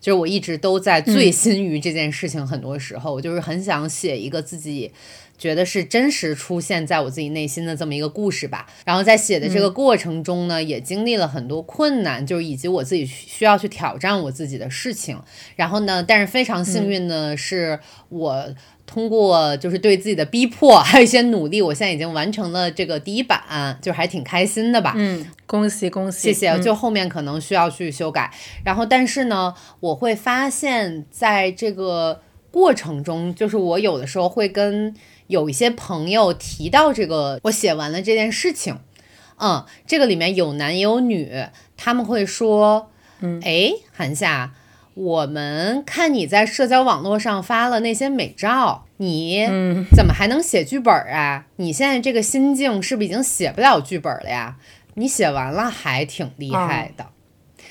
就是我一直都在醉心于这件事情。很多时候，我就是很想写一个自己。觉得是真实出现在我自己内心的这么一个故事吧，然后在写的这个过程中呢，也经历了很多困难，就是以及我自己需要去挑战我自己的事情。然后呢，但是非常幸运呢，是我通过就是对自己的逼迫，还有一些努力，我现在已经完成了这个第一版，就还挺开心的吧。嗯，恭喜恭喜，谢谢。嗯就后面可能需要去修改，然后但是呢，我会发现在这个过程中，就是我有的时候会跟有一些朋友提到这个我写完了这件事情，嗯，这个里面有男也有女，他们会说，嗯，哎，韩夏。我们看你在社交网络上发了那些美照，你怎么还能写剧本啊？你现在这个心境是不是已经写不了剧本了呀？你写完了还挺厉害的，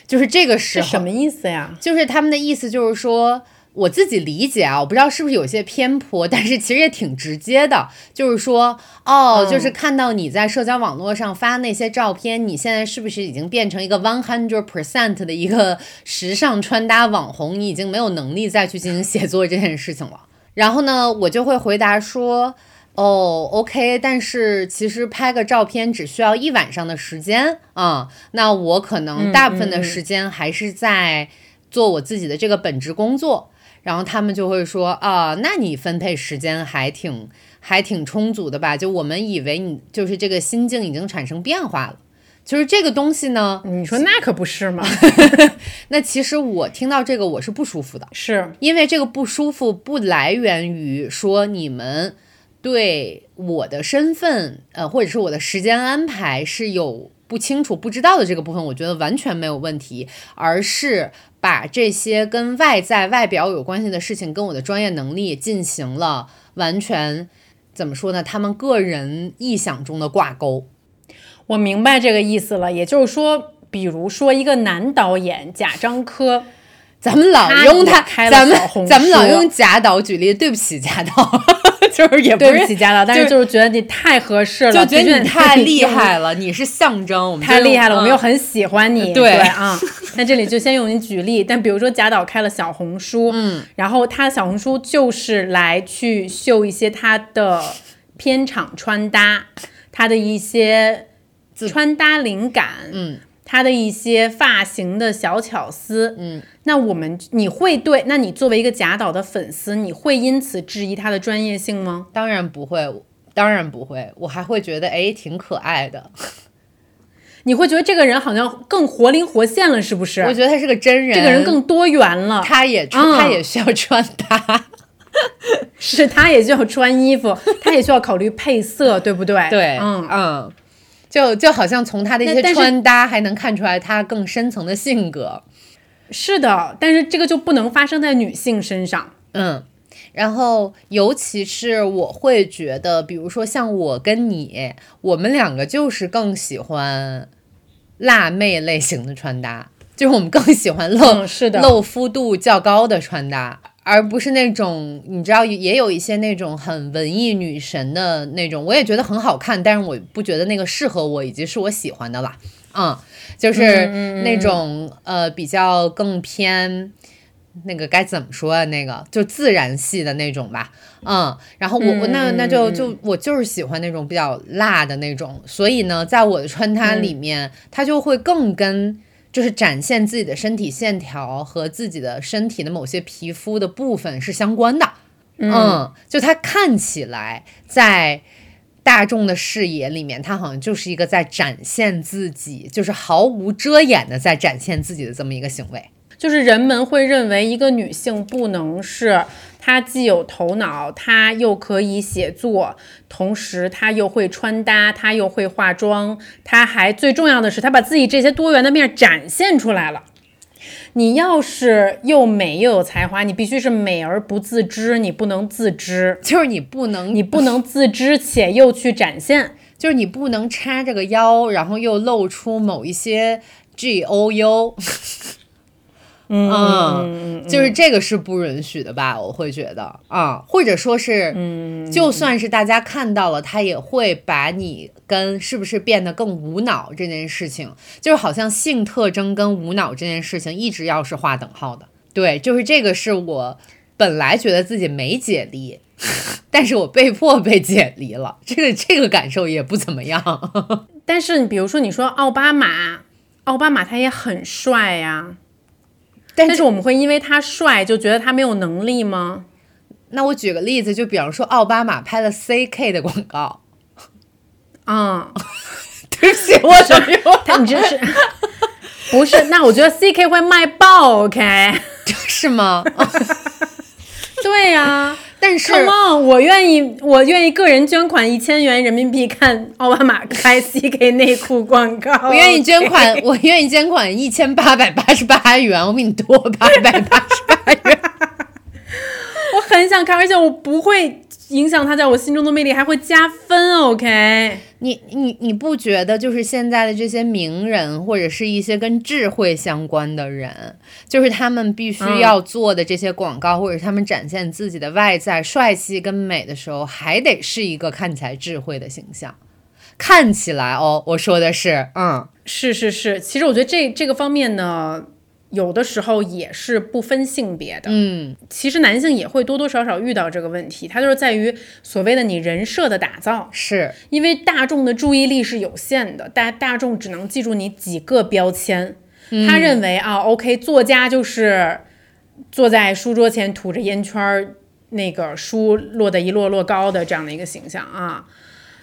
就是这个时候这什么意思呀？就是他们的意思就是说，我自己理解啊，我不知道是不是有些偏颇，但是其实也挺直接的，[laughs] 就是说，哦，嗯就是看到你在社交网络上发那些照片，你现在是不是已经变成一个 one hundred percent 的一个时尚穿搭网红？你已经没有能力再去进行写作这件事情了。[laughs] 然后呢，我就会回答说。哦，OK，但是其实拍个照片只需要一晚上的时间啊、那我可能大部分的时间还是在做我自己的这个本职工作。然后他们就会说啊，那你分配时间还挺还挺充足的吧？就我们以为你就是这个心境已经产生变化了。就是这个东西呢，你说那可不是吗？[laughs] 那其实我听到这个我是不舒服的，是，因为这个不舒服不来源于说你们对我的身份，呃，或者是我的时间安排是有不清楚、不知道的这个部分，我觉得完全没有问题，而是把这些跟外在外表有关系的事情跟我的专业能力进行了完全怎么说呢？他们个人臆想中的挂钩。我明白这个意思了。也就是说，比如说一个男导演贾樟柯，咱们老用他，咱们咱们老用贾导举例，对不起贾导，[laughs] 就是也不对是不起家了，但是就就是觉得你太合适了，就觉得你太厉害了，你是象征，我们太厉害了，我们又很喜欢你，对啊。[laughs] 那这里就先用你举例，但比如说贾导开了小红书，嗯，然后他小红书就是来去秀一些他的片场穿搭，他的一些穿搭灵感，嗯。他的一些发型的小巧思，嗯，那我们你会对，那你作为一个贾导的粉丝，你会因此质疑他的专业性吗？当然不会，当然不会，我还会觉得哎挺可爱的，[laughs] 你会觉得这个人好像更活灵活现了，是不是？我觉得他是个真人，这个人更多元了，他也穿、嗯他也需要穿搭，[laughs] 是他也需要穿衣服，他也需要考虑配色，对不对？对，嗯，嗯，就就好像从他的一些穿搭还能看出来他更深层的性格，是的，但是这个就不能发生在女性身上。嗯。然后，尤其是我会觉得，比如说像我跟你，我们两个就是更喜欢辣妹类型的穿搭，就是我们更喜欢露、嗯是的露肤度较高的穿搭，而不是那种你知道也有一些那种很文艺女神的那种，我也觉得很好看，但是我不觉得那个适合我以及是我喜欢的啦。嗯，就是那种呃比较更偏。那个该怎么说啊？那个就自然系的那种吧，嗯，然后我我那那就就我就是喜欢那种比较辣的那种，所以呢，在我的穿搭里面，它就会更跟就是展现自己的身体线条和自己的身体的某些皮肤的部分是相关的。嗯，就它看起来在大众的视野里面，它好像就是一个在展现自己，就是毫无遮掩的在展现自己的这么一个行为。就是人们会认为一个女性不能是她既有头脑，他又可以写作，同时他又会穿搭，他又会化妆，他还最重要的是，他把自己这些多元的面展现出来了。你要是又美又有才华，你必须是美而不自知，你不能自知，就是你不能，你不能自知且又去展现，就是你不能叉着个腰，然后又露出某一些 G O U。嗯，就是这个是不允许的吧？我会觉得啊，或者说是，嗯，就算是大家看到了，他也会把你跟是不是变得更无脑这件事情，就是好像性特征跟无脑这件事情一直要是划等号的。对，就是这个是我本来觉得自己没解离，[laughs] 但是我被迫被解离了，这个这个感受也不怎么样。[laughs] 但是你比如说，你说奥巴马，奥巴马他也很帅呀。但是我们会因为他帅就觉得他没有能力吗？那我举个例子，就比方说奥巴马拍了 CK 的广告，啊，[laughs] 对不起，我什么？他你这是 [laughs] 不是？那我觉得 CK 会卖爆，OK？是吗？[laughs] 对呀。但是，Come on，我愿意，我愿意个人捐款一千元人民币看奥巴马开 CK 内裤广告。我愿意捐款，我愿意捐款一千八百八十八元，我比你多八百八十八元。我很想看，而且我不会。影响他在我心中的魅力还会加分，OK？你你你不觉得就是现在的这些名人或者是一些跟智慧相关的人，就是他们必须要做的这些广告，或者他们展现自己的外在帅气跟美的时候，还得是一个看起来智慧的形象。看起来哦，我说的是，嗯，是是是。其实我觉得这这个方面呢。有的时候也是不分性别的，嗯，其实男性也会多多少少遇到这个问题，它就是在于所谓的你人设的打造，是。因为大众的注意力是有限的，大大众只能记住你几个标签，他认为啊，OK，作家就是坐在书桌前吐着烟圈儿，那个书落得一摞摞高的这样的一个形象啊。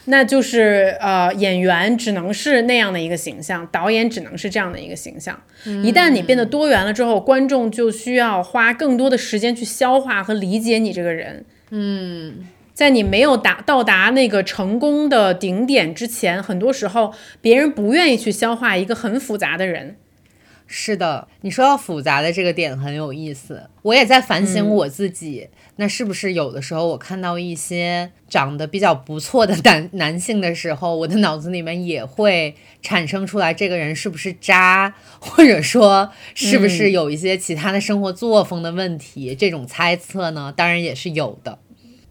那就是呃，演员只能是那样的一个形象，导演只能是这样的一个形象。一旦你变得多元了之后，观众就需要花更多的时间去消化和理解你这个人。嗯，在你没有达到达那个成功的顶点之前，很多时候别人不愿意去消化一个很复杂的人。是的，你说到复杂的这个点很有意思，我也在反省我自己。那是不是有的时候我看到一些长得比较不错的男 [laughs] 男性的时候，我的脑子里面也会产生出来这个人是不是渣，或者说是不是有一些其他的生活作风的问题？这种猜测呢，当然也是有的。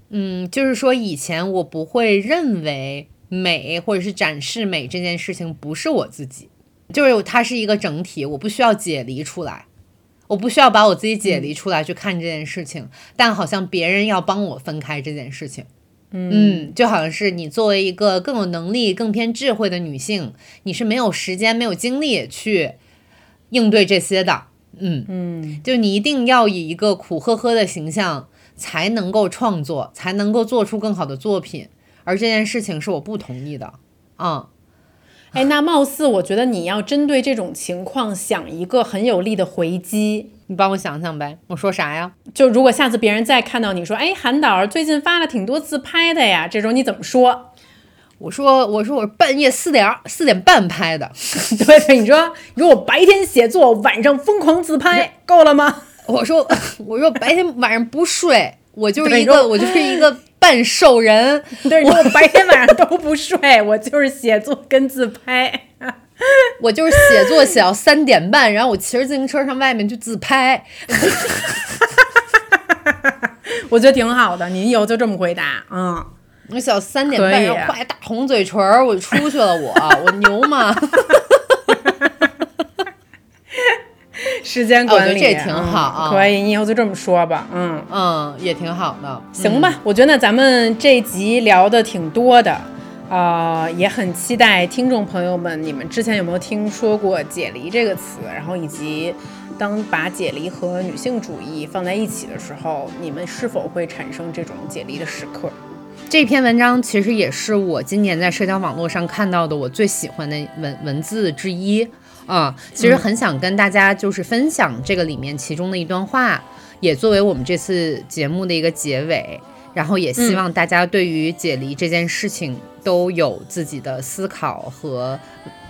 嗯，就是说以前我不会认为美或者是展示美这件事情不是我自己，就是它是一个整体，我不需要解离出来。我不需要把我自己解离出来去看这件事情，但好像别人要帮我分开这件事情。嗯，就好像是你作为一个更有能力、更偏智慧的女性，你是没有时间、没有精力去应对这些的。嗯嗯，就你一定要以一个苦呵呵的形象才能够创作，才能够做出更好的作品，而这件事情是我不同意的。嗯。哎，那貌似我觉得你要针对这种情况想一个很有力的回击，你帮我想想呗。我说啥呀？就如果下次别人再看到你说，哎，韩导最近发了挺多自拍的呀，这种你怎么说？我说，我说我半夜四点四点半拍的。对 [laughs] 对，你说，你说我白天写作，晚上疯狂自拍，够了吗？我说，[laughs] 我说白天晚上不睡，我就是一个，我就是一个。[laughs] 半兽人，对我白天晚上都不睡，[laughs] 我就是写作跟自拍，[laughs] 我就是写作写到三点半，然后我骑着自行车上外面去自拍，我觉得挺好的，你以后就这么回答，嗯，我写到三点半，然后画一大红嘴唇，我就出去了，我我牛吗？[laughs] 时间管理，我觉得这挺好，可以，你以后就这么说吧，嗯嗯，也挺好的，行吧？我觉得咱们这集聊的挺多的，呃，也很期待听众朋友们，你们之前有没有听说过“解离”这个词？然后以及当把解离和女性主义放在一起的时候，你们是否会产生这种解离的时刻？这篇文章其实也是我今年在社交网络上看到的我最喜欢的文文字之一啊。其实很想跟大家就是分享这个里面其中的一段话，也作为我们这次节目的一个结尾。然后也希望大家对于解离这件事情都有自己的思考和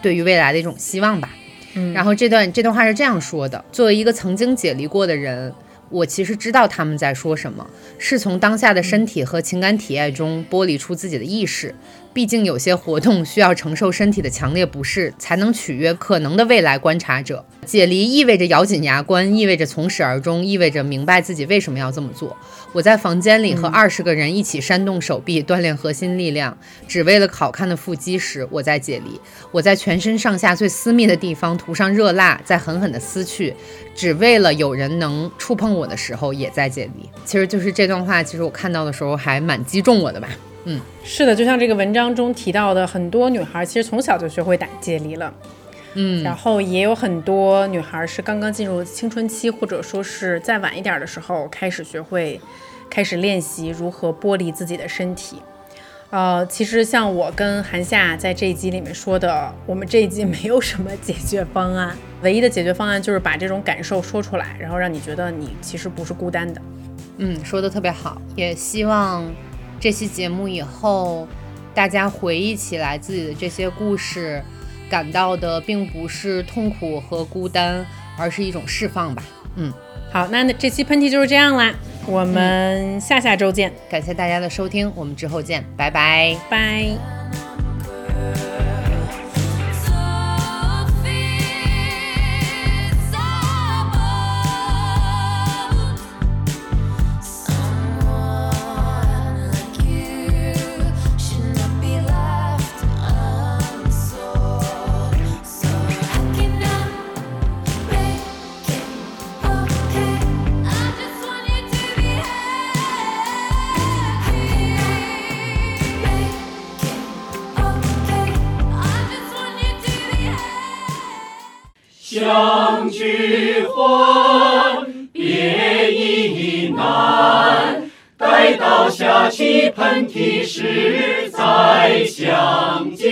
对于未来的一种希望吧。嗯然后这段这段话是这样说的：作为一个曾经解离过的人，我其实知道他们在说什么，是从当下的身体和情感体验中剥离出自己的意识。毕竟有些活动需要承受身体的强烈不适，才能取悦可能的未来观察者。解离意味着咬紧牙关，意味着从始而终，意味着明白自己为什么要这么做。我在房间里和二十个人一起扇动手臂，锻炼核心力量，只为了好看的腹肌时，我在解离。我在全身上下最私密的地方涂上热蜡，再狠狠地撕去，只为了有人能触碰我的时候，也在解离。其实就是这段话，其实我看到的时候还蛮击中我的吧。嗯，是的，就像这个文章中提到的，很多女孩其实从小就学会打解离了。嗯，然后也有很多女孩是刚刚进入青春期，或者说是再晚一点的时候开始学会，开始练习如何剥离自己的身体。呃，其实像我跟韩夏在这一集里面说的，我们这一集没有什么解决方案，[laughs] 唯一的解决方案就是把这种感受说出来，然后让你觉得你其实不是孤单的。嗯，说的特别好，也希望这期节目以后大家回忆起来自己的这些故事，感到的并不是痛苦和孤单，而是一种释放吧。嗯，好，那那这期喷嚏就是这样啦，我们下下周见，感谢大家的收听，我们之后见，拜拜。拜。“相聚欢，别亦难。待到下起喷嚏时再相见。”